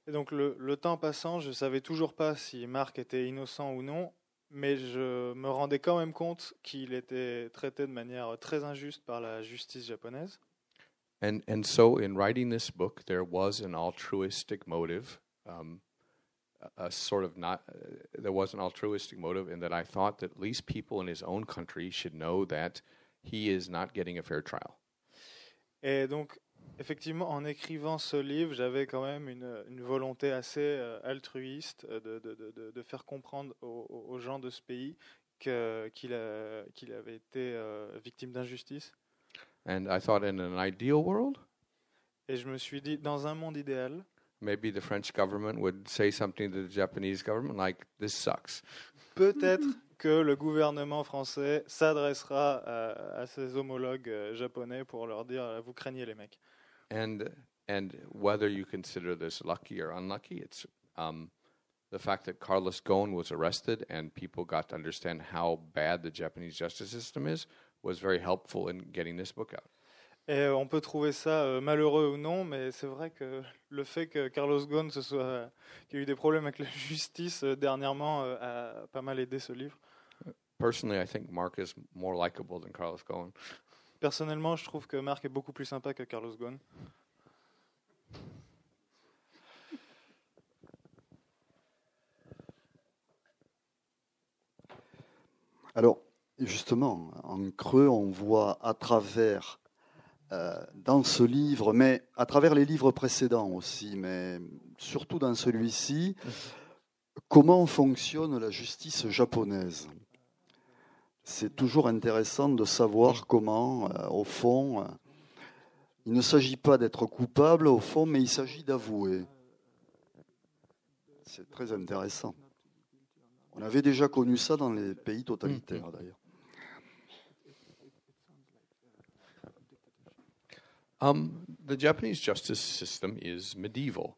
Et donc le, le temps passant, je savais toujours pas si Marc était innocent ou non, mais je me rendais quand même compte qu'il était traité de manière très injuste par la justice japonaise. And and so in writing this book, there was an altruistic motive, um, a, sort of not. Uh, there was an altruistic motive in that I thought that at least people in his own country should know that he is not getting a fair trial. Et donc, effectivement, en écrivant ce livre, j'avais quand même une, une volonté assez euh, altruiste euh, de, de- de- de- faire comprendre aux, aux- aux gens de ce pays que- qu'il a- qu'il avait été euh, victime d'injustice. And I thought, in an ideal world, Et je me suis dit, dans un monde idéal, maybe the French government would say something to the Japanese government like, "This sucks," peut-être que le gouvernement français s'adressera à, à ses homologues euh, japonais pour leur dire, euh, vous craignez les mecs. and and whether you consider this lucky or unlucky, it's um, the fact that Carlos Ghosn was arrested and people got to understand how bad the Japanese justice system is was very helpful in getting this book out. Et on peut trouver ça euh, malheureux ou non, mais c'est vrai que le fait que Carlos Ghosn se soit, qu'il y a eu des problèmes avec la justice euh, dernièrement euh, a pas mal aidé ce livre. Personally, I think Mark is more likable than Carlos Ghosn. Personnellement, je trouve que Marc est beaucoup plus sympa que Carlos Ghosn. Alors, justement, en creux, on voit à travers, dans ce livre, mais à travers les livres précédents aussi, mais surtout dans celui-ci, comment fonctionne la justice japonaise? C'est toujours intéressant de savoir comment, euh, au fond, euh, il ne s'agit pas d'être coupable, au fond, mais il s'agit d'avouer. C'est très intéressant. On avait déjà connu ça dans les pays totalitaires, d'ailleurs. Um, the Japanese justice system is medieval.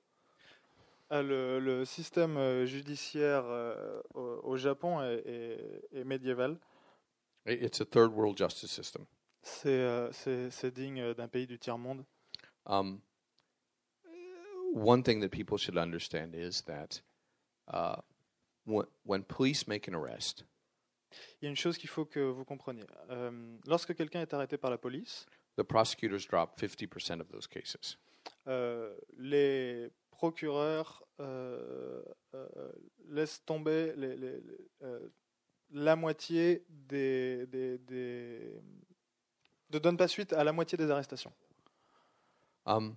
Ah, le, le système euh, judiciaire euh, au, au Japon est, est- est médiéval. It's a third world justice system. C'est euh, c'est- c'est digne d'un pays du tiers-monde. Um, one thing that people should understand is that uh, when, when police make an arrest, Il y a une chose qu'il faut que vous compreniez. Euh, lorsque quelqu'un est arrêté par la police, the prosecutors drop 50% of those cases. euh, les procureurs euh, euh, laissent tomber les- les- euh, la moitié des, des, des- ne donnent pas suite à la moitié des arrestations. Um,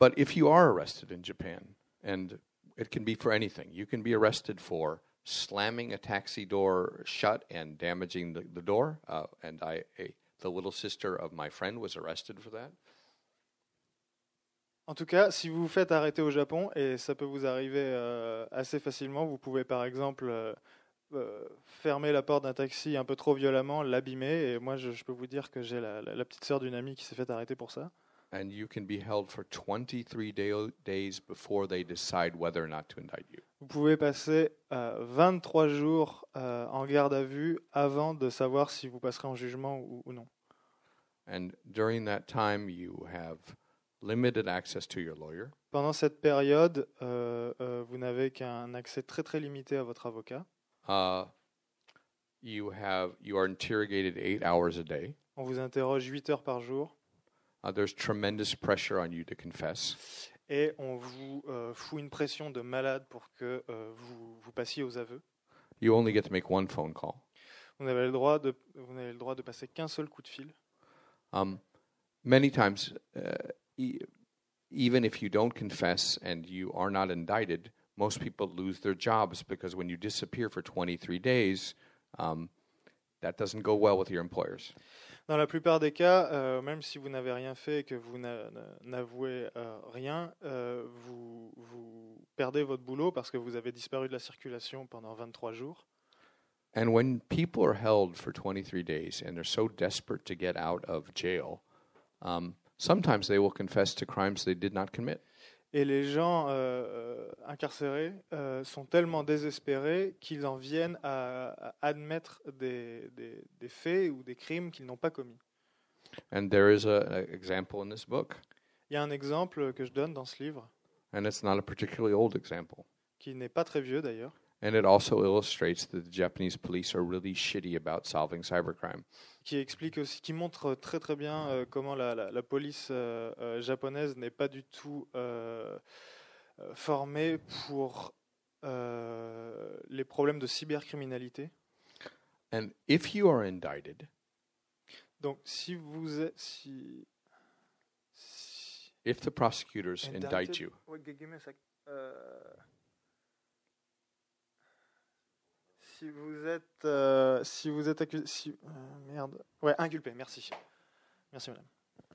but if you are arrested in Japan, and it can be for anything, you can be arrested for slamming a taxi door shut and damaging the, the door. Uh, and I, a, the little sister of my friend was arrested for that. En tout cas, si vous vous faites arrêter au Japon, et ça peut vous arriver euh, assez facilement, vous pouvez par exemple euh, euh, fermer la porte d'un taxi un peu trop violemment, l'abîmer. Et moi, je, peux vous dire que j'ai la petite sœur d'une amie qui s'est fait arrêter pour ça. And you can be held for 23 day- days before they decide whether or not to indict you. Vous pouvez passer euh, 23 jours euh, en garde à vue avant de savoir si vous passerez en jugement ou, ou non. And during that time, you have limited access to your lawyer. Pendant cette période, euh, euh, vous n'avez qu'un accès très très limité à votre avocat. Uh, you have you are interrogated eight hours a day. On vous interroge 8 heures par jour Uh, there's tremendous pressure on you to confess. et on vous euh, fout une pression de malade pour que euh, vous, vous passiez aux aveux. You only get to make one phone call. Vous n'avez le droit de, vous n'avez le droit de passer qu'un seul coup de fil. Um, many times, uh, e- even if you don't confess and you are not indicted, most people lose their jobs because when you disappear for 23 days, um, that doesn't go well with your employers. Dans la plupart des cas, euh, même si vous n'avez rien fait et que vous n'a- n'a- n'avouez euh, rien, euh, vous, vous perdez votre boulot parce que vous avez disparu de la circulation pendant 23 jours. And when people are held for 23 days and they're so desperate to get out of jail, um, sometimes they will confess to crimes they did not commit. Et les gens euh, euh, incarcérés euh, sont tellement désespérés qu'ils en viennent à, à admettre des, des- des faits ou des crimes qu'ils n'ont pas commis. And there is an example in this book, Il y a un exemple que je donne dans ce livre, and it's not a particularly old example. qui n'est pas très vieux d'ailleurs, And it also illustrates that the Japanese police are really shitty about solving cybercrime. Qui explique aussi, qui montre très très bien euh, comment la, la- la police euh, euh, japonaise n'est pas du tout formée pour euh, les problèmes de cybercriminalité. And if you are indicted, Donc si vous êtes, si, si- if the prosecutors indict Indicted- you, Wait, give me a sec. Euh, si vous êtes, euh, si vous êtes accusé, si, euh, merde, ouais, inculpé. Merci, merci madame.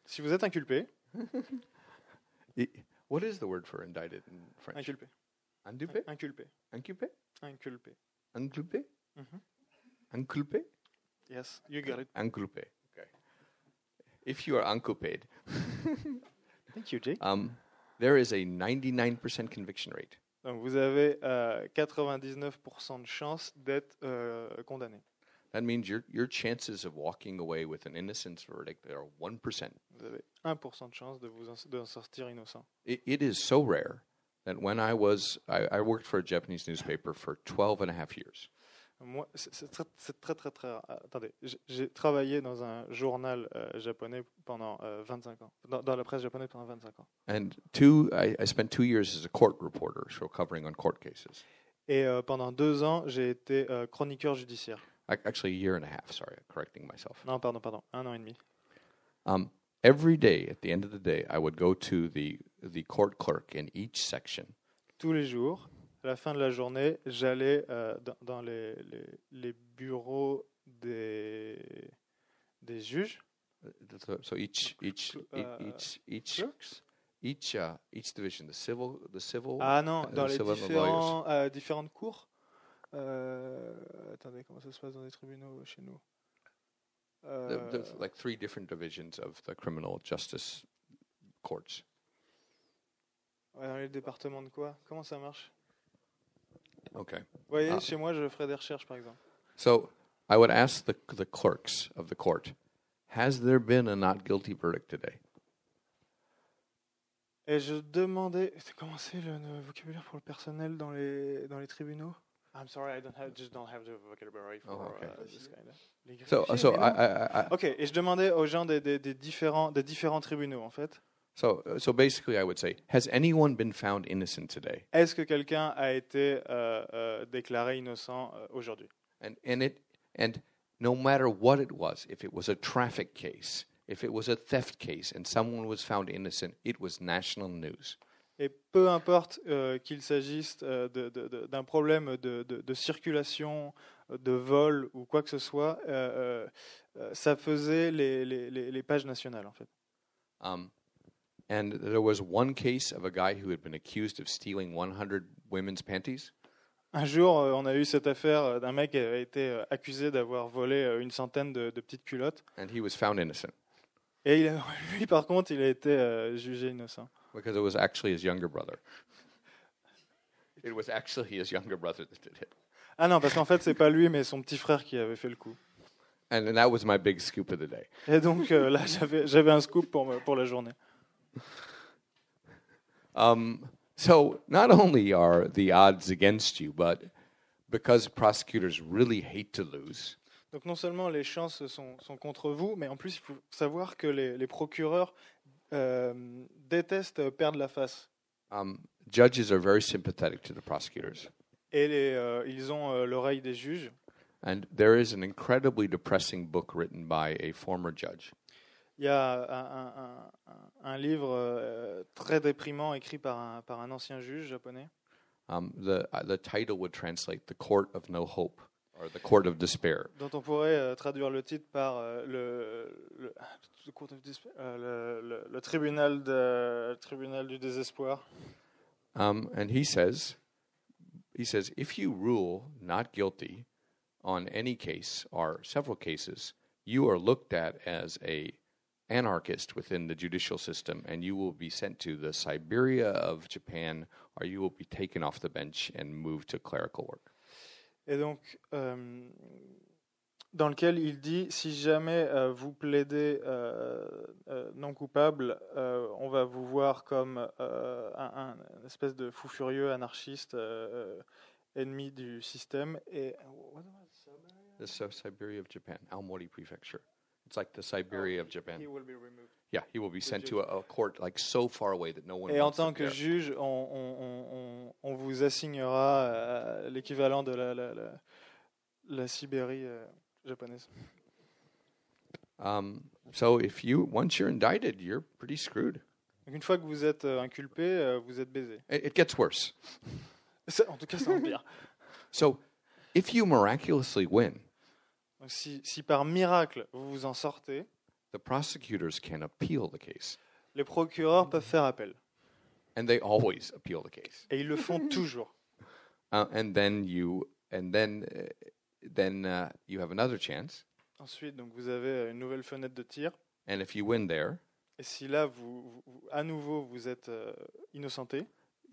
Si vous êtes inculpé, i- what is the word for indicted in French? inculpé, Inculpé? inculpé, Inculpé? inculpé. Inculpé? Mhm. Inculpé? Yes, you got it. Inculpé. Okay. If you are inculped, Thank you, Jake. um, there is a 99% conviction rate. Donc vous avez euh, 99% de chances d'être euh, condamné. That means your, your chances of walking away with an innocence verdict are 1%. Vous avez 1% de chance de vous en, d'en sortir innocent. It, it is so rare that when I was, I, I worked for a Japanese newspaper for 12 and a half years. Moi, c'est très, très, très, très Attendez, j'ai- travaillé dans un journal euh, japonais pendant euh, 25 ans, dans, dans la presse japonaise pendant 25 ans. And two, I, I spent two years as a court reporter, so covering on court cases. Et euh, pendant deux ans, j'ai été euh, chroniqueur judiciaire. Ac- Actually, a year and a half, sorry, correcting myself. Non, pardon, pardon, un an et demi. Um, every day, at the end of the day, I would go to the, the court clerk in each section Tous les jours, à la fin de la journée, j'allais euh, dans, dans les, les, les bureaux des, des juges. So, so each each e- uh, each each each uh, each division, the civil the civil Ah non, uh, dans les différents, euh, différentes cours. Euh, attendez, comment ça se passe dans les tribunaux chez nous? The- Euh, There's like three different divisions of the criminal justice courts. ouais, Dans les départements de quoi? Comment ça marche? Okay. Vous voyez, Ah. chez moi, je ferai des recherches, par exemple. So I would ask the the clerks of the court, has there been a not guilty verdict today? Et je demandais... Comment c'est le, le vocabulaire pour le personnel dans les, dans les tribunaux? I'm sorry, I don't have, just don't have the vocabulary for Oh, okay. uh, this kind of... So so I. I, I Ok, et je demandais aux gens des, des, des différents, des différents tribunaux, en fait. So so basically I would say, has anyone been found innocent today? Est-ce que quelqu'un a été euh, euh, déclaré innocent euh, aujourd'hui? And and it and no matter what it was, if it was a traffic case, if it was a theft case, and someone was found innocent, it was national news. Et peu importe euh, qu'il s'agisse euh, d'un problème de, de- de circulation, de vol ou quoi que ce soit, euh, euh, euh, ça faisait les, les- les- les pages nationales en fait. Um, and there was one case of a guy who had been accused of stealing 100 women's panties. Un jour, euh, on a eu cette affaire euh, d'un mec qui avait été euh, accusé d'avoir volé une centaine de, de petites culottes and he was found innocent. Et il a- lui, par contre, il a été jugé innocent. because it was actually his younger brother. It was actually his younger brother that did it. Ah non, parce qu'en fait, c'est pas lui, mais son petit frère qui avait fait le coup. And, that was my big scoop of the day. Et donc euh, là, j'avais j'avais un scoop pour, me- pour la journée. Um, so not only are the odds against you, but because prosecutors really hate to lose, Donc non seulement les chances sont, sont contre vous, mais en plus, il faut savoir que les, les procureurs euh, détestent perdre la face. um, judges are very sympathetic to the prosecutors. Et les, euh, ils ont euh, l'oreille des juges. And there is an incredibly depressing book written by a former judge. Il y a un, livre euh, très déprimant écrit par un, par un ancien juge japonais. Um, the, uh, the title would translate The Court of No Hope or The Court of Despair. dont on pourrait euh, traduire le titre par euh, le, le, le court of despair, euh, le- le- le tribunal, de, tribunal du désespoir. Um, and he says, he says, if you rule not guilty on any case or several cases, you are looked at as a anarchist within the judicial system, and you will be sent to the Siberia of Japan, or you will be taken off the bench and moved to clerical work. Et donc, euh, dans lequel il dit si jamais euh, vous plaidez euh, non coupable, on va vous voir comme un, un espèce de fou furieux, anarchiste, ennemi du système. Et The Si- Siberia of Japan, Aomori Prefecture. It's like the Siberia of Japan. He will be removed. Yeah, he will be sent to a, a court like so far away that no one. Et en wants to tant be que there. juge, on, on- on- on- on vous assignera euh, l'équivalent de la, la, la- la Sibérie euh, japonaise. Um, so if you once you're indicted, you're pretty screwed. Donc une fois que vous êtes euh, inculpé, euh, vous êtes baisé. It, it gets worse. Ça- En tout cas, c'est empire. So if you miraculously win, Donc si, si par miracle vous vous en sortez, the prosecutors can appeal the case, les procureurs peuvent faire appel. and they always appeal the case. Et ils le font toujours. Uh, and then you and then uh, then uh, you have another chance. Ensuite, donc vous avez une nouvelle fenêtre de tir. And if you win there, Et si là, vous, vous- à nouveau, vous êtes euh, innocenté,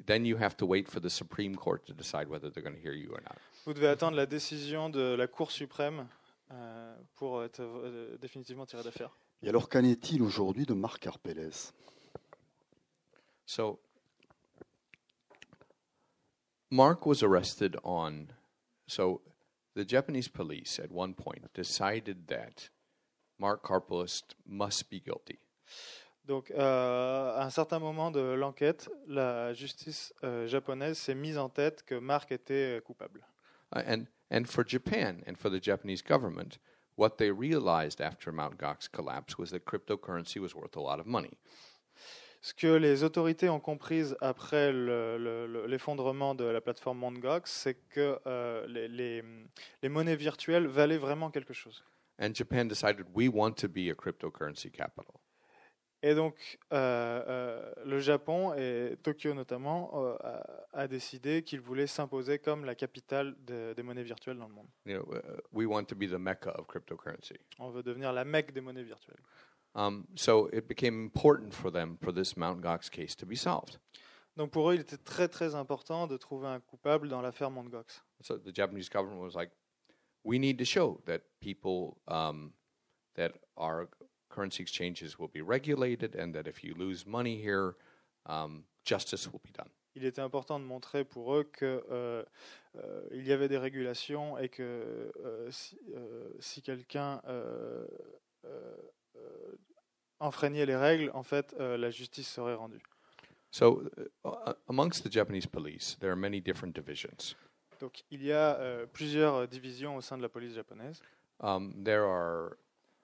then you have to wait for the Supreme Court to decide whether they're going to hear you or not. vous devez attendre la décision de la Cour suprême euh, pour être euh, définitivement tiré d'affaire. Et alors, qu'en est-il aujourd'hui de Marc Arpélez So Mark was arrested on so the Japanese police at one point decided that Mark must be guilty. Donc, euh, à un certain moment de l'enquête, la justice euh, japonaise s'est mise en tête que Marc était coupable. Uh, and and for Japan and for the Japanese government, what they realized after Mt. Gox collapse was that cryptocurrency was worth a lot of money. Ce que les autorités ont comprise après le- le- le- l'effondrement de la plateforme Mt. Gox, c'est que euh, les, les- les monnaies virtuelles valaient vraiment quelque chose. And Japan decided we want to be a cryptocurrency capital. Et donc, euh, euh, le Japon, et Tokyo notamment, euh, a, a décidé qu'il voulait s'imposer comme la capitale de- des monnaies virtuelles dans le monde. You know, uh, we want to be the mecca of cryptocurrency. On veut devenir la Mecque des monnaies virtuelles. Um, so it became important for them for this Mt. Gox case to be solved. Donc pour eux, il était très très important de trouver un coupable dans l'affaire Mt. Gox. So the Japanese government was like, we need to show that people, um, that our currency exchanges will be regulated and that if you lose money here, um, justice will be done. Il était important de montrer pour eux que euh, euh, y avait des régulations et que euh, si, euh, si quelqu'un euh, euh, enfreignait les règles, en fait, la justice serait rendue. So uh, amongst the Japanese police, there are many different divisions. Donc il y a plusieurs divisions au sein de la police japonaise. Um, there are,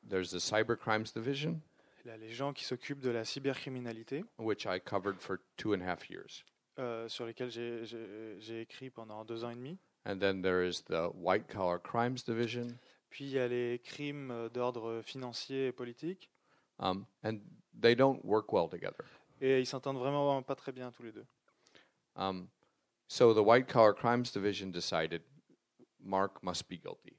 there's the cyber crimes division, Il y a les gens qui s'occupent de la cybercriminalité, which I covered for two and a half years. euh, sur lesquels j'ai- écrit pendant deux ans et demi. And then there is the white collar crimes division, Puis il y a les crimes d'ordre financier et politique. um, and they don't work well together. Et ils s'entendent vraiment pas très bien tous les deux. Um, so the white collar crimes division decided Mark must be guilty.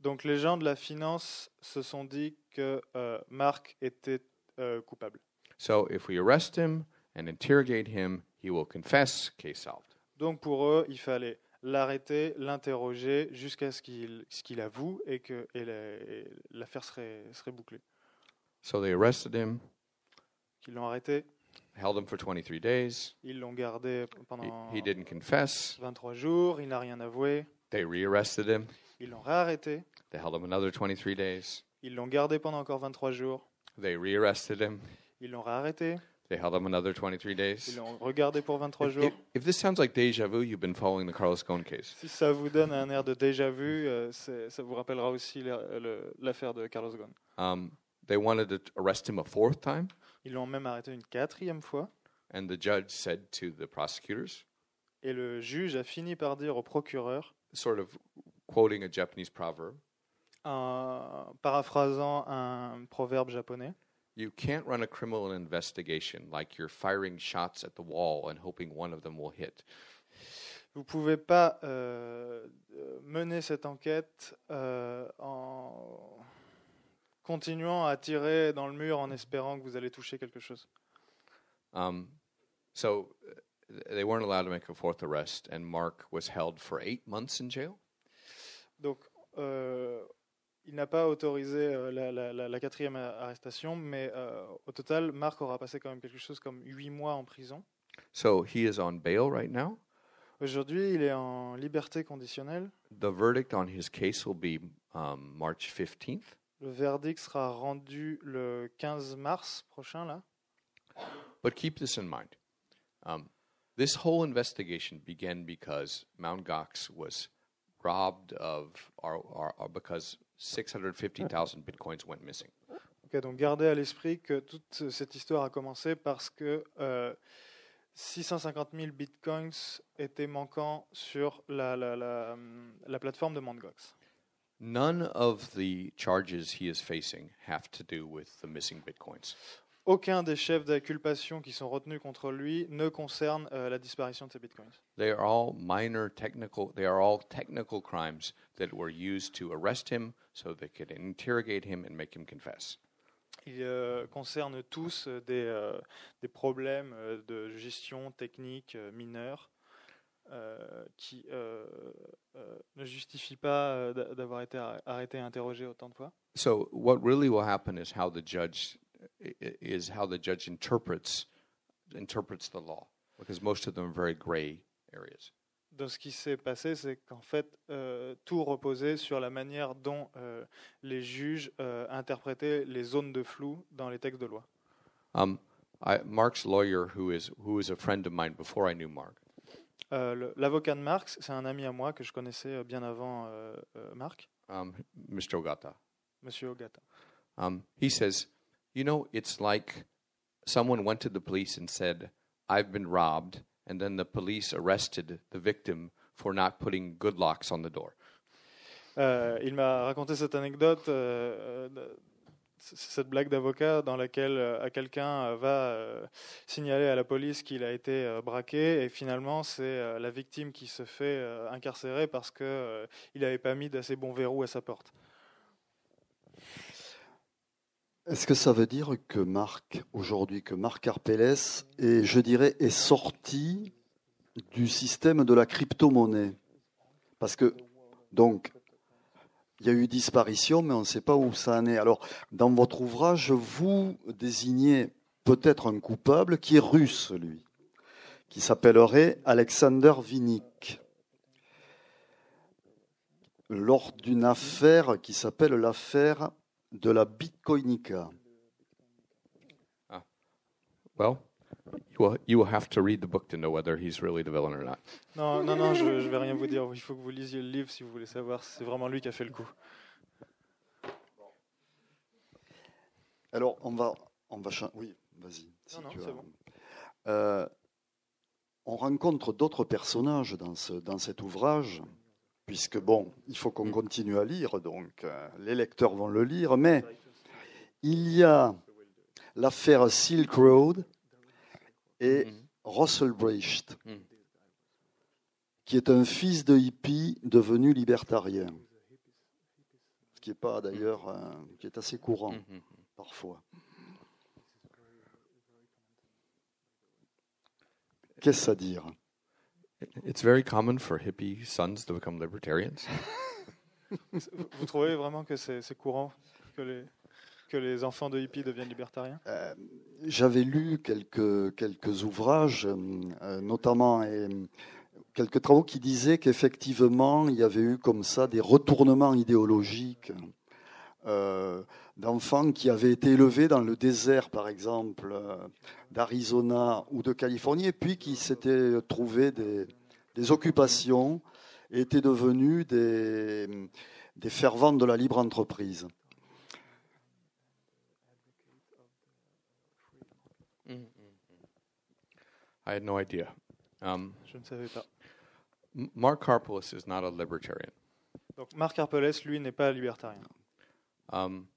Donc les gens de la finance se sont dit que euh, Marc était euh, coupable. So if we arrest him and interrogate him, he will confess, case solved. Donc pour eux, il fallait l'arrêter, l'interroger jusqu'à ce qu'il ce qu'il avoue et que et l'affaire serait, serait bouclée. So they arrested him, Ils l'ont arrêté, held him for 23 days. ils l'ont gardé He, pendant he didn't confess. 23 jours, il n'a rien avoué, They re-arrested him. Ils l'ont réarrêté, They held him another 23 days. ils l'ont gardé pendant encore 23 jours, They re-arrested him. ils l'ont réarrêté, They held him another 23 ils days. l'ont regardé pour 23 If, jours. if, if this sounds like deja vu, you've been following the Carlos Ghosn case. Si ça vous donne un air de déjà vu, euh, ça vous rappellera aussi l'affaire de Carlos Ghosn. Um, they wanted to arrest him a fourth time, Ils l'ont même arrêté une quatrième fois. and the judge said to the prosecutors, Et le juge a fini par dire au procureur, sort of quoting a Japanese proverb, en paraphrasant un proverbe japonais, You can't run a criminal investigation like you're firing shots at the wall and hoping one of them will hit. vous ne pouvez pas euh, euh, mener cette enquête euh, en continuant à tirer dans le mur en espérant que vous allez toucher quelque chose. Um, so uh, they weren't allowed to make a fourth arrest, and Mark was held for eight months in jail? Donc, euh, il n'a pas autorisé euh, la, la- la- la quatrième arrestation, mais euh, au total, Marc aura passé quand même quelque chose comme huit mois en prison. So he is on bail right now? Aujourd'hui, il est en liberté conditionnelle. The verdict on his case will be um, March 15th. Le verdict sera rendu le 15 mars prochain, là. But keep this in mind. Um, this whole investigation began because Mount Gox was robbed of, or, or, or because 650,000 bitcoins went missing. Ok, donc gardez à l'esprit que toute cette histoire a commencé parce que euh, 650 000 bitcoins étaient manquants sur la, la, la, la plateforme de Mt. None of the charges he is facing have to do with the missing bitcoins. Aucun des chefs d'inculpation qui sont retenus contre lui ne concerne euh, la disparition de ces bitcoins. They are all minor technical. They are all technical crimes that were used to arrest him, so they could interrogate him and make him confess. Ils euh, concernent tous euh, des, euh, des problèmes de gestion technique mineurs euh, qui ne justifient pas d'a- d'avoir été arr- arrêté et interrogé autant de fois. So what really will happen is how the judge is how the judge interprets interprets the law, because most of them are very gray areas. Donc, ce qui s'est passé, c'est qu'en fait, euh, tout reposait sur la manière dont euh, les juges euh, interprétaient les zones de flou dans les textes de loi. Um, I, Mark's lawyer, who is who was a friend of mine before I knew Mark, Euh, L'avocat de Marx, c'est un ami à moi que je connaissais euh, bien avant euh, Marc, um, Mr. Ogata. Monsieur Ogata. Um, he says, You know, it's like someone went to the police and said, I've been robbed, and then the police arrested the victim for not putting good locks on the door. Euh, il m'a raconté cette anecdote, euh, euh, cette blague d'avocat dans laquelle euh, quelqu'un euh, va euh, signaler à la police qu'il a été braqué et finalement c'est la victime qui se fait incarcérer parce que euh, il n'avait pas mis d'assez bons verrous à sa porte. Est-ce que ça veut dire que Marc, aujourd'hui, que Marc Arpelles est, je dirais, est sorti du système de la crypto-monnaie? Parce que, donc, il y a eu disparition, mais on ne sait pas où ça en est. Alors, dans votre ouvrage, vous désignez peut-être un coupable qui est russe, lui, qui s'appellerait Alexander Vinik, lors d'une affaire qui s'appelle l'affaire de la Bitcoinica. Well, you will, you will have to read the book to know whether he's really the villain or not. Non, non, non, je ne vais rien vous dire. Il faut que vous lisiez le livre si vous voulez savoir si c'est vraiment lui qui a fait le coup. Alors, on va, on va Oui, vas-y. si Non, non, c'est bon. Euh, on rencontre d'autres personnages dans, ce, dans cet ouvrage, puisque bon, il faut qu'on mm. continue à lire, donc euh, les lecteurs vont le lire, mais il y a l'affaire Silk Road et. Mm. Russell mm. qui est un fils de hippie devenu libertarien, ce qui est pas d'ailleurs, euh, qui est assez courant parfois. Qu'est-ce à dire? It's very common for hippie sons to become libertarians. Vous trouvez vraiment que c'est c'est courant que les, que les enfants de hippies deviennent libertariens? Euh, J'avais lu quelques, quelques ouvrages, euh, notamment et, quelques travaux qui disaient qu'effectivement, il y avait eu comme ça des retournements idéologiques euh, d'enfants qui avaient été élevés dans le désert, par exemple, euh, d'Arizona ou de Californie, et puis qui s'étaient trouvés des, des occupations et étaient devenus des, des fervents de la libre entreprise. I had no idea. Um, Je ne savais pas. Mark Karpelis is not a libertarian. Donc Marc Arpelès, lui, n'est pas libertarien. Um,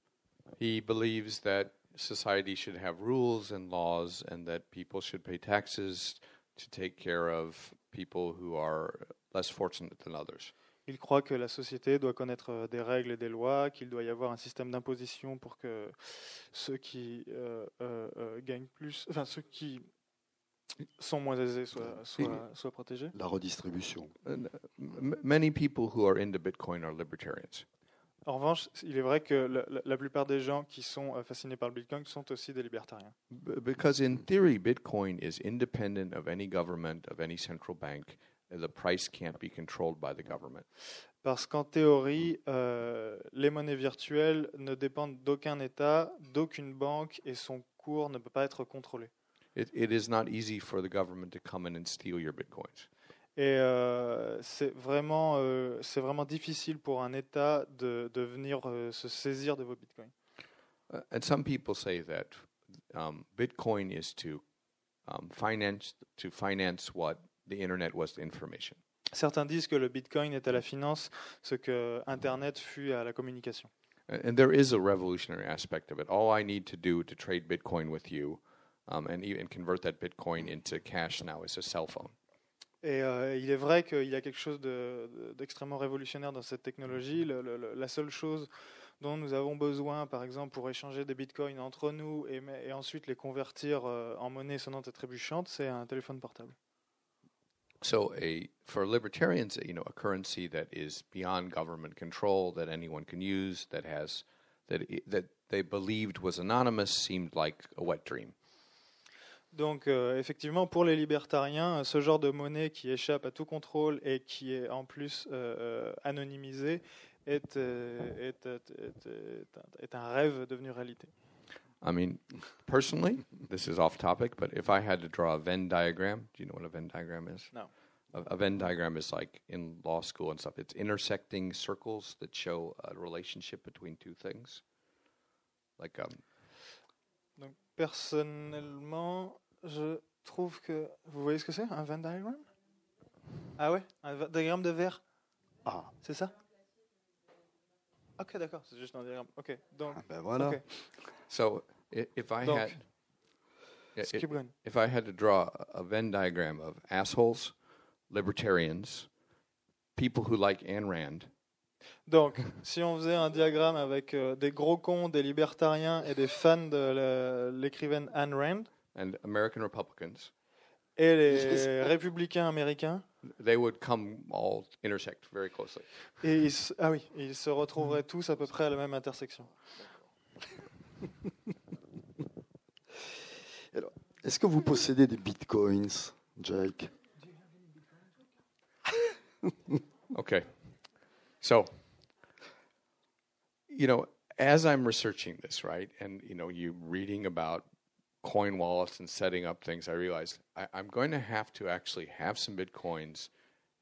he believes that society should have rules and laws and that people should pay taxes to take care of people who are less fortunate than others. Il croit que la société doit connaître euh, des règles et des lois, qu'il doit y avoir un système d'imposition pour que ceux qui euh, euh, gagnent plus, enfin ceux qui sont moins aisés soient, soient, soient protégés. La redistribution. Uh, many people who are into Bitcoin are libertarians. En revanche, il est vrai que la, la- plupart des gens qui sont euh, fascinés par le Bitcoin sont aussi des libertariens. Because in theory, Bitcoin is independent of any government, of any central bank. The price can't be controlled by the government. Parce qu'en théorie, euh, les monnaies virtuelles ne dépendent d'aucun État, d'aucune banque, et son cours ne peut pas être contrôlé. It, it is not easy for the government to come in and steal your Bitcoins. Et euh, c'est vraiment, euh, c'est vraiment difficile pour un État de, de venir euh, se saisir de vos bitcoins. Uh, and some people say that um, Bitcoin is to um, finance to finance what the internet was to information. Certains disent que le bitcoin est à la finance ce que Internet fut à la communication. And, and there is a revolutionary aspect of it. All I need to do to trade Bitcoin with you um, and even convert that Bitcoin into cash now is a cell phone. Et euh, il est vrai qu'il y a quelque chose de- de- d'extrêmement révolutionnaire dans cette technologie. La seule chose dont nous avons besoin, par exemple, pour échanger des bitcoins entre nous et, ensuite les convertir euh, en monnaie sonnante et trébuchante, c'est un téléphone portable. So, a for libertarians, you know, a currency that is beyond government control, that anyone can use, that has that that they believed was anonymous, seemed like a wet dream. Donc, euh, effectivement, pour les libertariens, ce genre de monnaie qui échappe à tout contrôle et qui est en plus euh, euh, anonymisée est, euh, est, est- est- est un- rêve devenu réalité. I mean, personally, this is off topic, but if I had to draw a Venn diagram, do you know what a Venn diagram is? No. A, a Venn diagram is like in law school and stuff. It's intersecting circles that show a relationship between two things. Like um, personnellement, je trouve que. Vous voyez ce que c'est Un Venn diagram Ah ouais? Un diagramme de verre Ah, C'est ça? Ok, d'accord, c'est juste un diagramme. Ok, donc. ah ben voilà. ok, so, i- if I Donc, had skip going. if I had to draw a a Venn diagram of assholes, libertarians, people who like Ayn Rand, Donc, si on faisait un diagramme avec euh, des gros cons, des libertariens et des fans de l'écrivaine Ayn Rand and American Republicans, et les républicains américains, they would come all intersect very closely. et ils, se- ah oui, ils se retrouveraient tous à peu près à la même intersection. Est-ce que vous possédez des bitcoins, Jake? Okay. So, you know, as I'm researching this, right, and you know, you reading about coin wallets and setting up things, I realized I, I'm going to have to actually have some bitcoins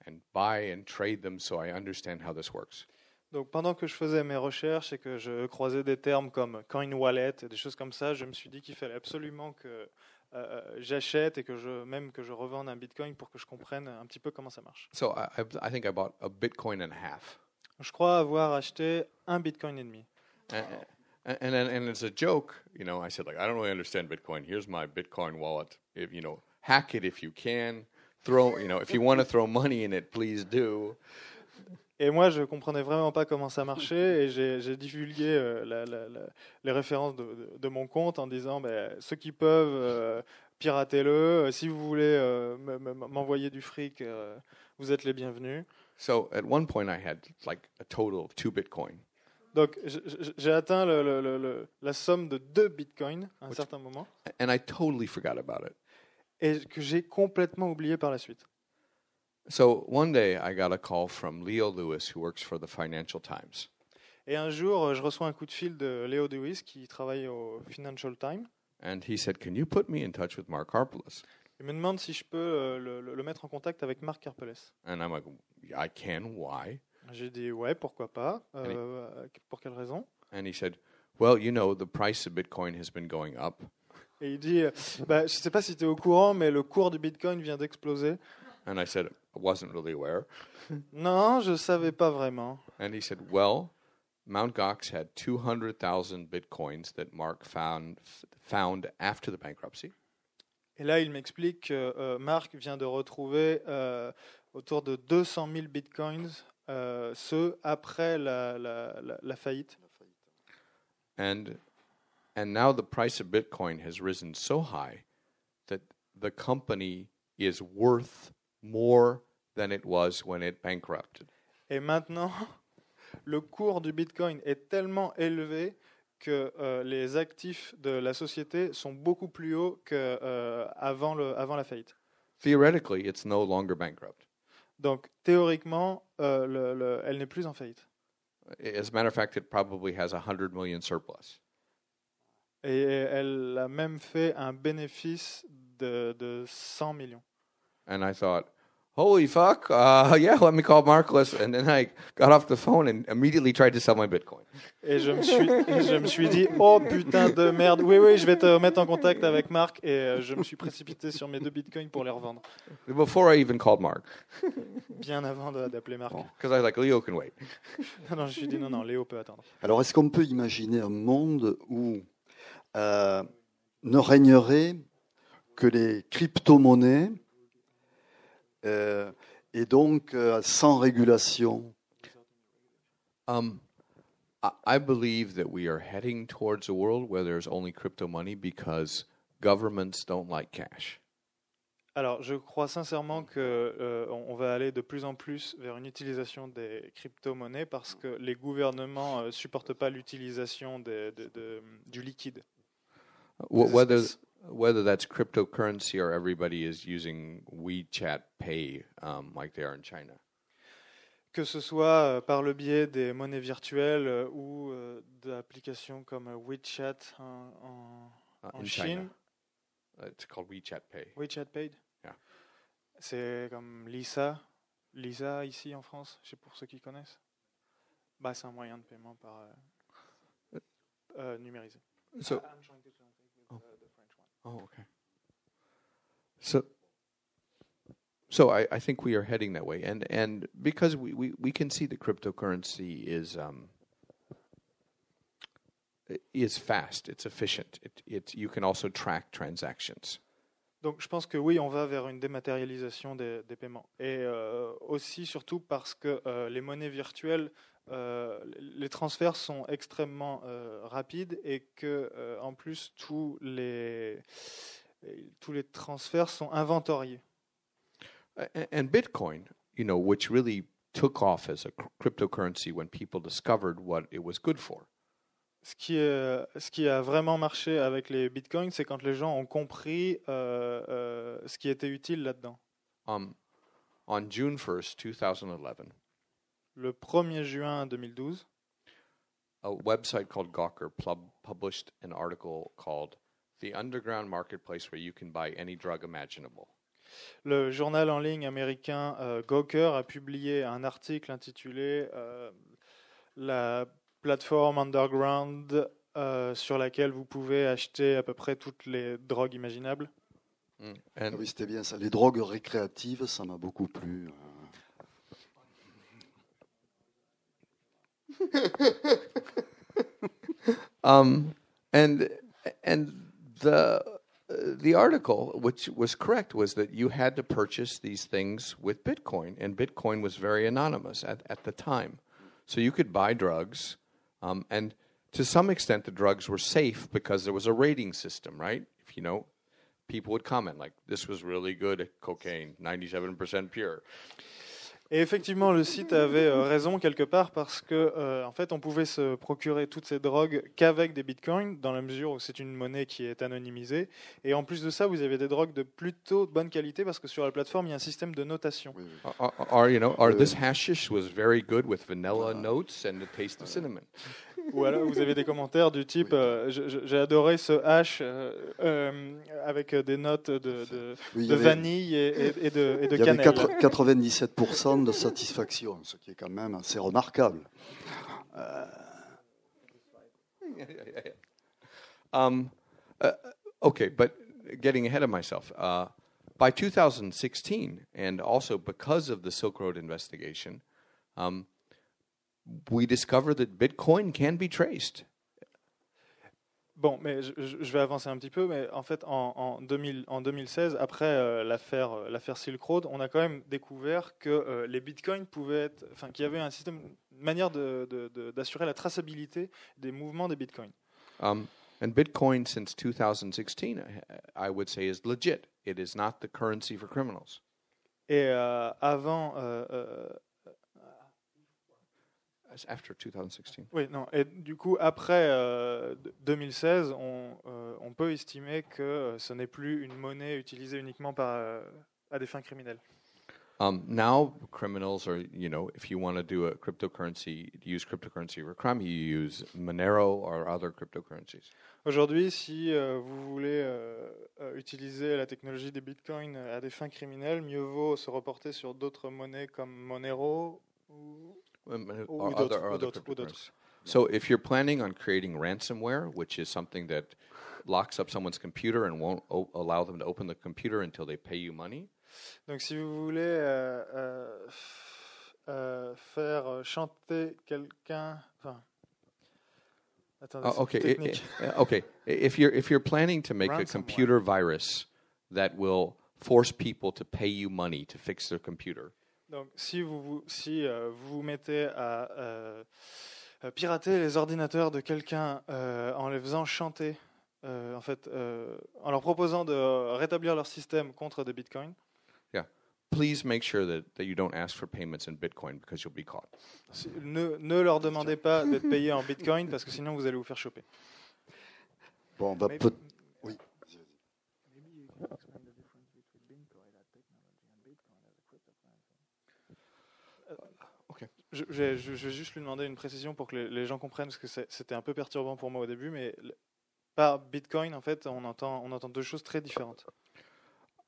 and buy and trade them so I understand how this works. Donc pendant que je faisais mes recherches et que je croisais des termes comme coin wallet et des choses comme ça, je me suis dit qu'il fallait absolument que euh, euh j'achète et que je même que je revende un bitcoin pour que je comprenne un petit peu comment ça marche. So I, I, I think I bought a bitcoin and a half. Je crois avoir acheté un bitcoin et demi. And, and, and, then- and it's a joke, you know. I said, like, I don't really understand Bitcoin. Here's my Bitcoin wallet. If you know, hack it if you can. Throw, you know, if you want to throw money in it, please do. Et moi, je comprenais vraiment pas comment ça marchait et j'ai divulgué euh, la- la- la- les références de, de- de mon compte en disant ben, ceux qui peuvent, euh, piratez-le. Si vous voulez euh, me- me- m'envoyer du fric, euh, vous êtes les bienvenus. So at one point, I had like a total of two Bitcoin. Donc, j'ai atteint le- le- le- la somme de 2 bitcoins à un Which- certain moment And I totally forgot about it. et que j'ai complètement oublié par la suite. So one day, I got a call from Leo Lewis, who works for the Financial Times. Et un jour, euh, je reçois un coup de fil de Léo Dewis qui travaille au Financial Times. And he said, Can you put me in touch with Mark Harpelus? Il me demande si je peux euh, le, le- le mettre en contact avec Marc Carpeles. And I'm like, I can. Why? J'ai dit ouais, pourquoi pas. Euh, pour quelle raison? And he said, Well, you know, the price of Bitcoin has been going up. Et il dit euh, bah, Je sais pas si tu es au courant, mais le cours du Bitcoin vient d'exploser. And I said, I wasn't really aware. Non, je savais pas vraiment. And he said, Well, Mt. Gox had 200,000 Bitcoins that Mark found, found after the bankruptcy. Et là, il m'explique que euh, Marc vient de retrouver euh, autour de 200 000 Bitcoins, euh, ceux après la, la- la- la faillite. And, and now the price of Bitcoin has risen so high that the company is worth more than it was when it bankrupted. Et maintenant, le cours du Bitcoin est tellement élevé que euh, les actifs de la société sont beaucoup plus hauts qu'avant le avant la faillite. Theoretically, it's no longer bankrupt. Donc théoriquement, euh, le- le- elle n'est plus en faillite. As a matter of fact, it probably has a 100 million surplus. Et elle a même fait un bénéfice de, de 100 millions. And I thought, holy fuck, uh, yeah, let me call Markless. And then I got off the phone and immediately tried to sell my Bitcoin. Et je me suis, je me suis dit, oh putain de merde, oui, oui, je vais te mettre en contact avec Marc. Et euh, je me suis précipité sur mes deux bitcoins pour les revendre. Before I even called Mark, Bien avant d'appeler Marc. because I was like, Leo can wait. Non, je me suis dit, non, non, Léo peut attendre. Alors, est-ce qu'on peut imaginer un monde où euh, ne régnerait que les crypto-monnaies euh, et donc euh, sans régulation Um, I, believe that we are heading towards a world where there's only crypto money because governments don't like cash. Alors, je crois sincèrement que euh, on va aller de plus en plus vers une utilisation des crypto-monnaies parce que les gouvernements ne supportent pas l'utilisation de- de- du liquide. Whether. Whether that's cryptocurrency or everybody is using WeChat Pay um, like they are in China. Que ce soit euh, par le biais des monnaies virtuelles euh, ou euh, d'applications comme WeChat en, en- Uh, en in Chine. It's called WeChat Pay. WeChat Paid Yeah. C'est comme Lisa. Lisa ici en France, je sais pour ceux qui connaissent. Bah, c'est un moyen de paiement par euh, euh, numérisé. So, I'm oh, okay. So, so I, I think we are heading that way, and and because we, we, we can see that cryptocurrency is um, is fast, it's efficient. It, it you can also track transactions. Donc je pense que oui, on va vers une dématérialisation des, des paiements. Et euh, aussi, surtout parce que euh, les monnaies virtuelles, euh, les transferts sont extrêmement euh, rapides et que euh, en plus tous les tous les transferts sont inventoriés. And Bitcoin, you know, which really took off as a cr- cryptocurrency when people discovered what it was good for. Ce qui, est- ce qui a vraiment marché avec les bitcoins, c'est quand les gens ont compris ce qui était utile là-dedans. Um, on June 1st, 2011, Le 1er juin 2012, a website called Gawker pub- published an article called The Underground Marketplace Where You Can Buy Any Drug Imaginable. le journal en ligne américain euh, Gawker a publié un article intitulé euh, La plateforme underground euh, sur laquelle vous pouvez acheter à peu près toutes les drogues imaginables. Mm. Ah And Oui, c'était bien ça. Les drogues récréatives, ça m'a beaucoup plu. um, and and the uh, the article, which was correct, was that you had to purchase these things with Bitcoin, and Bitcoin was very anonymous at, at the time. So you could buy drugs, um, and to some extent, the drugs were safe because there was a rating system, right? If you know, people would comment like, "This was really good cocaine, ninety-seven percent pure." Et effectivement, le site avait euh, raison quelque part parce que, euh, en fait, on pouvait se procurer toutes ces drogues qu'avec des bitcoins, dans la mesure où c'est une monnaie qui est anonymisée. Et en plus de ça, vous avez des drogues de plutôt bonne qualité parce que sur la plateforme, il y a un système de notation. Or, or, or, you know, or this hashish was very good with vanilla notes and the taste of cinnamon. Ou alors vous avez des commentaires du type euh, je- je- J'ai adoré ce hash euh, euh, avec des notes de, de, Oui, de avait- vanille et, et- de, et de Il y avait cannelle. quatre- 97% de satisfaction, ce qui est quand même assez remarquable. Um, uh, okay, but getting ahead of myself. Uh, by 2016, and also because of the Silk Road investigation, um, we discovered that Bitcoin can be traced. Bon, mais je, je- vais avancer un petit peu, mais en fait, en, en 2000 en 2016, après euh, l'affaire euh, l'affaire Silk Road, on a quand même découvert que euh, les bitcoins pouvaient être, enfin, qu'il y avait un système, une manière de- de- de- d'assurer la traçabilité des mouvements des bitcoins. Um, and Bitcoin, since 2016, I- would say, is legit. It is not the currency for criminals. Et euh, avant, euh, after 2016. oui, non, et du coup, après euh, d- 2016, on, euh, on peut estimer que euh, ce n'est plus une monnaie utilisée uniquement par, euh, à des fins criminelles. Um, now, criminals are, you know, if you want to do a cryptocurrency, use cryptocurrency for crime, you use Monero or other cryptocurrencies. Aujourd'hui, si euh, vous voulez euh, euh, utiliser la technologie des bitcoins à des fins criminelles, mieux vaut se reporter sur d'autres monnaies comme Monero. Ou... Um, or d'autres, other, or ou other d'autres, ou d'autres. So, if you're planning on creating ransomware, which is something that locks up someone's computer and won't o- allow them to open the computer until they pay you money, Donc, si vous voulez euh, euh, euh, faire chanter quelqu'un, enfin, attendez, Uh, okay, plus i- technique. i- uh, okay. If you're if you're planning to make a computer virus that will force people to pay you money to fix their computer, Donc, si vous vous, si, euh, vous vous mettez à euh, euh, pirater les ordinateurs de quelqu'un euh, en les faisant chanter, euh, en fait, euh, en leur proposant de rétablir leur système contre des bitcoins, please make sure that, that you don't ask for payments in Bitcoin because you'll be caught. ne, ne leur demandez pas d'être payés en bitcoin parce que sinon vous allez vous faire choper. Bon, bah, Mais- peut- oui. Je, je- vais juste lui demander une précision pour que les, les gens comprennent parce que c'était un peu perturbant pour moi au début, mais par bitcoin, en fait, on entend, on entend deux choses très différentes.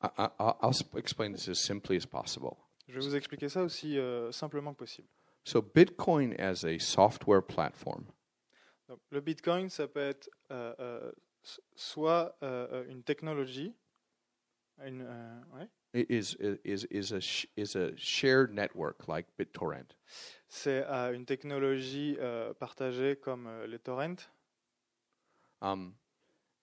I, I, I'll sp- explain this as simply as possible. Je vais vous expliquer ça aussi euh, simplement que possible. So, Bitcoin as a software platform Donc, le Bitcoin, ça peut être euh, euh, soit une technologie, une, ouais, is is is a is a shared network like BitTorrent. c'est euh, une technologie euh, partagée comme euh, les torrents? Um,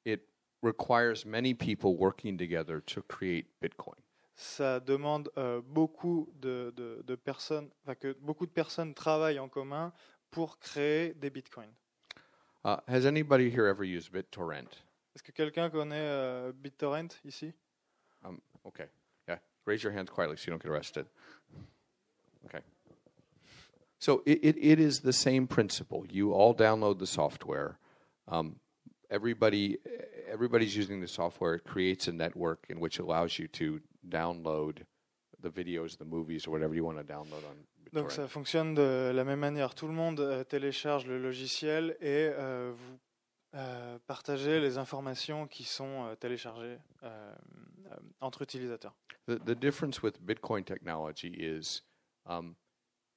it requires many people working together to create Bitcoin. Ça demande euh, beaucoup de, de- de personnes, que beaucoup de personnes travaillent en commun pour créer des bitcoins. Uh, has anybody here ever used BitTorrent? Est-ce que quelqu'un connaît euh, BitTorrent ici? Um, okay. Raise your hands quietly so you don't get arrested. Okay. So it, it, it is the same principle. You all download the software. Um, everybody everybody's using the software. It creates a network in which allows you to download the videos, the movies, or whatever you want to download on Donc ça fonctionne de la même manière. Tout le monde euh, télécharge le logiciel et euh, vous euh, partagez les informations qui sont euh, téléchargées euh, entre utilisateurs. The, the difference with Bitcoin technology is um,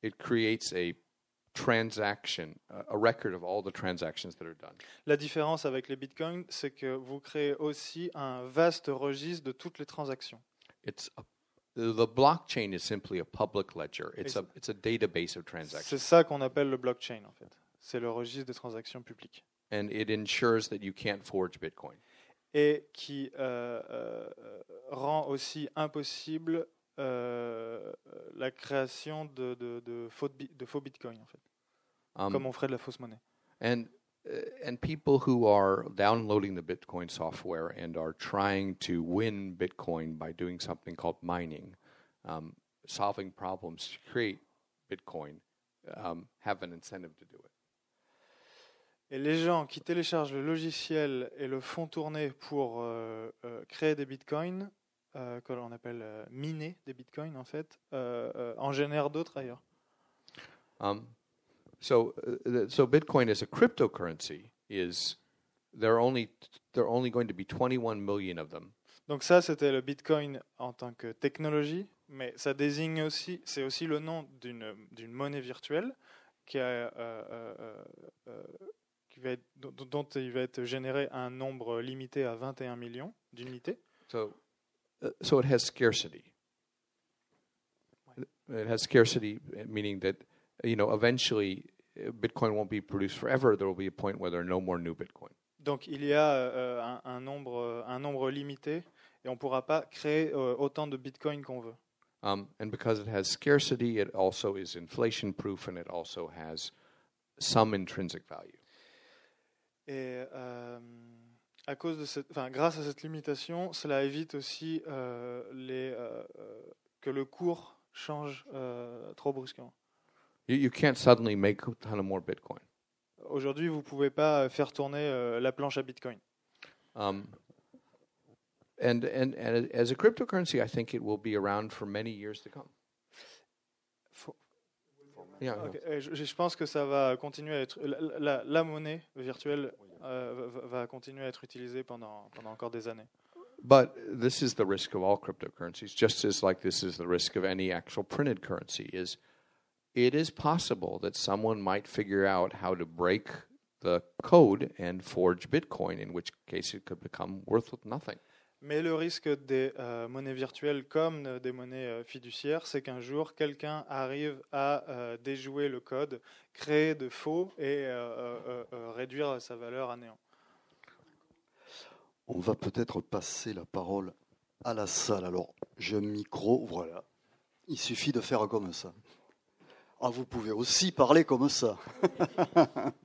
it creates a transaction, a- a record of all the transactions that are done. La différence avec les bitcoins, c'est que vous créez aussi un vaste registre de toutes les transactions. It's a, the the blockchain is simply a public ledger. It's a Ex- it's a database of C'est transactions, ça qu'on appelle le blockchain en fait. C'est le registre des transactions publiques. And it ensures that you can't forge Bitcoin. et qui euh, euh, rend aussi impossible euh, la création de, de, de, faux, de faux bitcoins, en fait, Um, comme on ferait de la fausse monnaie. and uh, and people who are downloading the Bitcoin software and are trying to win Bitcoin by doing something called mining, um, solving problems to create Bitcoin, um, have an incentive to do it. Et les gens qui téléchargent le logiciel et le font tourner pour euh, euh, créer des bitcoins, euh, que l'on appelle euh, miner des bitcoins en fait, en génèrent d'autres ailleurs. Um, so, uh, the- so Bitcoin as a cryptocurrency is there are only there are only going to be 21 million of them. Donc ça, c'était le bitcoin en tant que technologie, mais ça désigne aussi, c'est aussi le nom d'une d'une monnaie virtuelle qui, a, qui va être, dont, dont il va être généré un nombre limité à 21 millions d'unités. So, uh, so it has scarcity. It has scarcity, uh, meaning that you know eventually uh, Bitcoin won't be produced forever. There will be a point where there are no more new Bitcoin. Donc il y a euh, un, un nombre, un nombre limité et on ne pourra pas créer euh, autant de bitcoins qu'on veut. Um, and because it has scarcity, it also is inflation proof, and it also has some intrinsic value. Et euh, à cause de cette, enfin, grâce à cette limitation, cela évite aussi euh, les, euh, que le cours change trop brusquement. You, you can't suddenly make a ton of more Bitcoin. Aujourd'hui, vous ne pouvez pas faire tourner la planche à bitcoin. Um, and, and, and as a cryptocurrency, I think it will be around for many years to come. Faut- Yeah, Ok, euh, je, je pense que ça va continuer à être la, la- la monnaie virtuelle euh, va, va continuer à être utilisée pendant, pendant encore des années. But this is the risk of all cryptocurrencies, just as like this is the risk of any actual printed currency. Is it is possible that someone might figure out how to break the code and forge Bitcoin, in which case it could become worth nothing. Mais le risque des euh, monnaies virtuelles comme des monnaies euh, fiduciaires, c'est qu'un jour, quelqu'un arrive à euh, déjouer le code, créer de faux et réduire sa valeur à néant. On va peut-être passer la parole à la salle. Alors, j'ai un micro, voilà. Il suffit de faire comme ça. Ah, vous pouvez aussi parler comme ça.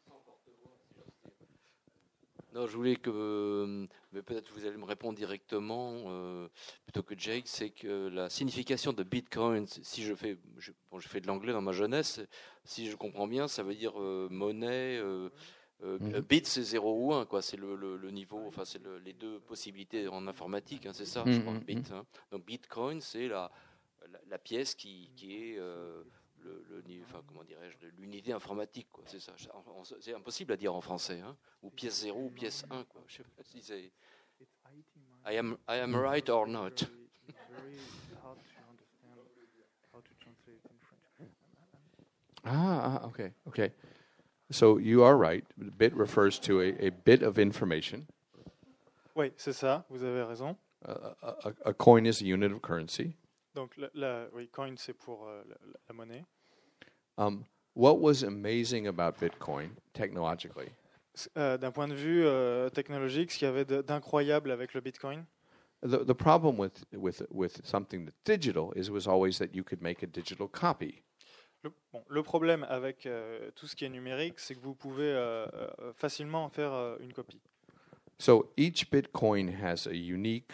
Non, je voulais que, euh, mais peut-être vous allez me répondre directement euh, plutôt que Jake, c'est que la signification de Bitcoin, si je fais, je, bon, je fais de l'anglais dans ma jeunesse, si je comprends bien, ça veut dire euh, monnaie. euh, Mhm. Bit c'est 0 ou 1, quoi. C'est le, le- le niveau, enfin c'est le- les deux possibilités en informatique, hein, c'est ça, je crois. mhm. Bit. hein. Donc Bitcoin, c'est la, la, la pièce qui, qui est le, le enfin, comment dirais-je, l'unité informatique, quoi. C'est ça. C'est impossible à dire en français, hein. Ou pièce 0 ou pièce 1, quoi. Je sais pas si c'est. I am, I am right or not. Ah, ah, okay, okay. So you are right. Bit refers to a, a bit of information. Oui, c'est ça, vous avez raison. A, a, a- a coin is a unit of currency. Donc, la, la- oui, coin, c'est pour euh, la, la monnaie. Um, what was amazing about Bitcoin technologically Euh, D'un point de vue euh, technologique, ce qu'il y avait d'incroyable avec le bitcoin, The, the problem with, with, with something that's digital is was always that you could make a digital copy. Le, bon, le problème avec euh, tout ce qui est numérique, c'est que vous pouvez euh, euh, facilement en faire euh, une copie. So each Bitcoin has a unique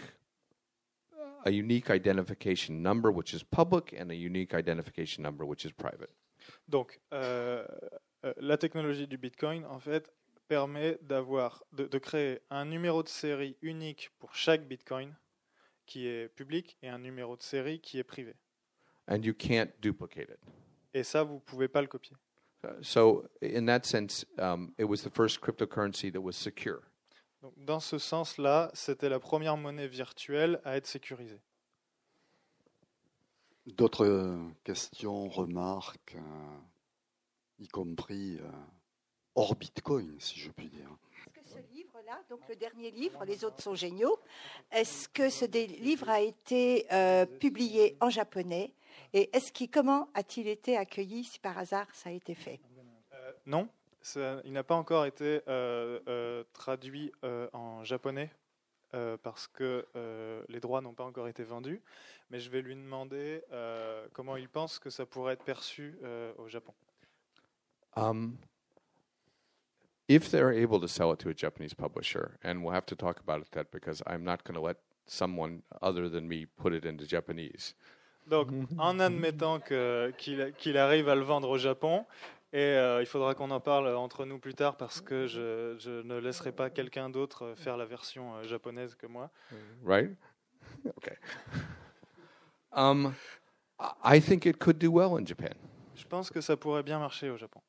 a unique identification number which is public and a unique identification number which is private. Donc, euh, euh, la technologie du Bitcoin, en fait, permet d'avoir, de, de créer un numéro de série unique pour chaque Bitcoin qui est public et un numéro de série qui est privé. And you can't duplicate it. Et ça, vous ne pouvez pas le copier. Uh, so in that sense, um, it was the first cryptocurrency that was secure. Donc, dans ce sens-là, c'était la première monnaie virtuelle à être sécurisée. D'autres euh, questions, remarques, euh, y compris euh, hors Bitcoin, si je puis dire. Est-ce que ce livre-là, donc le dernier livre, les autres sont géniaux, est-ce que ce livre a été euh, publié en japonais et est-ce qu'il, comment a-t-il été accueilli si par hasard ça a été fait? Euh, non, ça- il n'a pas encore été euh, euh, traduit euh, en japonais euh, parce que euh, les droits n'ont pas encore été vendus, mais je vais lui demander euh, comment il pense que ça pourrait être perçu euh, au Japon. Um, if they're able to sell it to a Japanese publisher, and we'll have to talk about it that because I'm not going to let someone other than me put it into Japanese. Donc, en admettant qu'il qu'il arrive à le vendre au Japon, et euh, il faudra qu'on en parle entre nous plus tard parce que je, je ne laisserai pas quelqu'un d'autre faire la version euh, japonaise que moi. right? okay. Um, I- think it could do well in Japan. Je pense que ça pourrait bien marcher au Japon.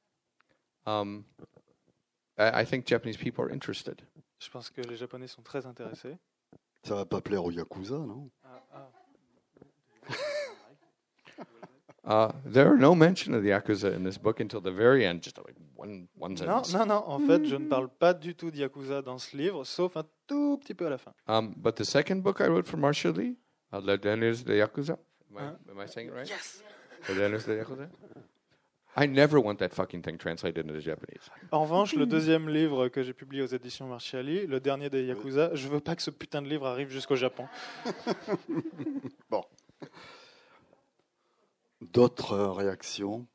Um, I, think Japanese people are interested. Je pense que les Japonais sont très intéressés. Ça va pas plaire aux Yakuza, non? Uh, there are no mention of the yakuza in this book until the very end, just like one one Non, sentence. non, non, en fait, je ne parle pas du tout de Yakuza dans ce livre, sauf un tout petit peu à la fin. Um, but the second book I wrote for Marshall Lee, uh, Les Derniers de Yakuza. Am I, Huh? am I saying it right? Yes. Les Derniers de Yakuza? I never want that fucking thing translated into Japanese. En revanche, le deuxième livre que j'ai publié aux éditions Marchiali, le dernier des Yakuza, je veux pas que ce putain de livre arrive jusqu'au Japon. Bon. D'autres euh, réactions?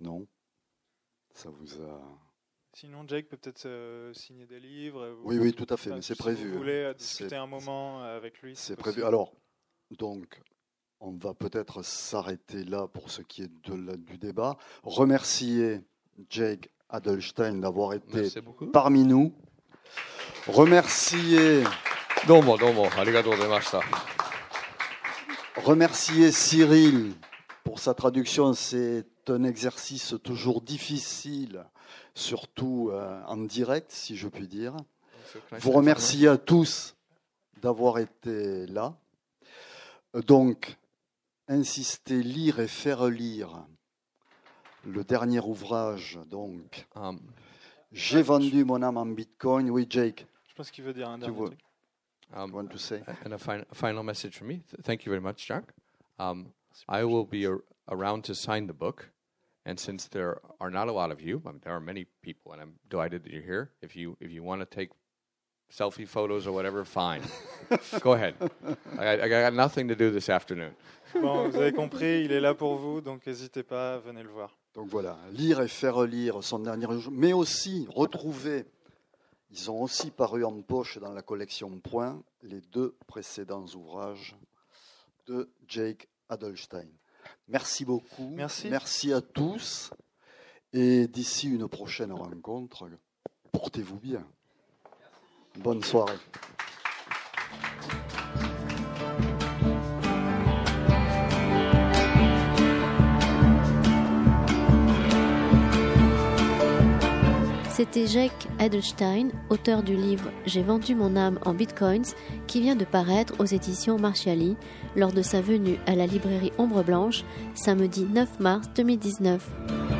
Non Ça vous a. Sinon, Jake peut peut-être euh, signer des livres. ou- Oui, oui, tout à fait, mais c'est si prévu. vous hein. voulez euh, C'est- discuter un moment euh, avec lui. C'est prévu. Alors, donc, on va peut-être s'arrêter là pour ce qui est de la- du débat. Remercier Jake Adelstein d'avoir été parmi nous. Remercier, Remercier Cyril pour sa traduction. C'est un exercice toujours difficile, surtout euh, en direct, si je puis dire. vous remercier à tous d'avoir été là. Donc, insister, lire et faire lire le dernier ouvrage. Donc, Um, j'ai vendu mon âme en Bitcoin. Oui, Jake, Je pense qu'il veut dire un Tu dernier truc. You um, want to say? and a, fin- a final message from me. Th- thank you very much, Jack. Um, I will be ar- around to sign the book, and since there are not a lot of you, I mean, there are many people, and I'm delighted that you're here. If you if you want to take selfie photos or whatever, fine. Go ahead. I, I got nothing to do this afternoon. Bon, vous avez compris, il est là pour vous, donc n'hésitez pas, venez le voir. Donc voilà, lire et faire lire son dernier jeu, mais aussi retrouver, ils ont aussi paru en poche dans la collection Point, les deux précédents ouvrages de Jake Adelstein. Merci beaucoup. Merci. Merci à tous. Et d'ici une prochaine rencontre, portez-vous bien. Bonne soirée. C'était Jake Edelstein, auteur du livre J'ai vendu mon âme en bitcoins, qui vient de paraître aux éditions Marchiali lors de sa venue à la librairie Ombre Blanche, samedi 9 mars 2019.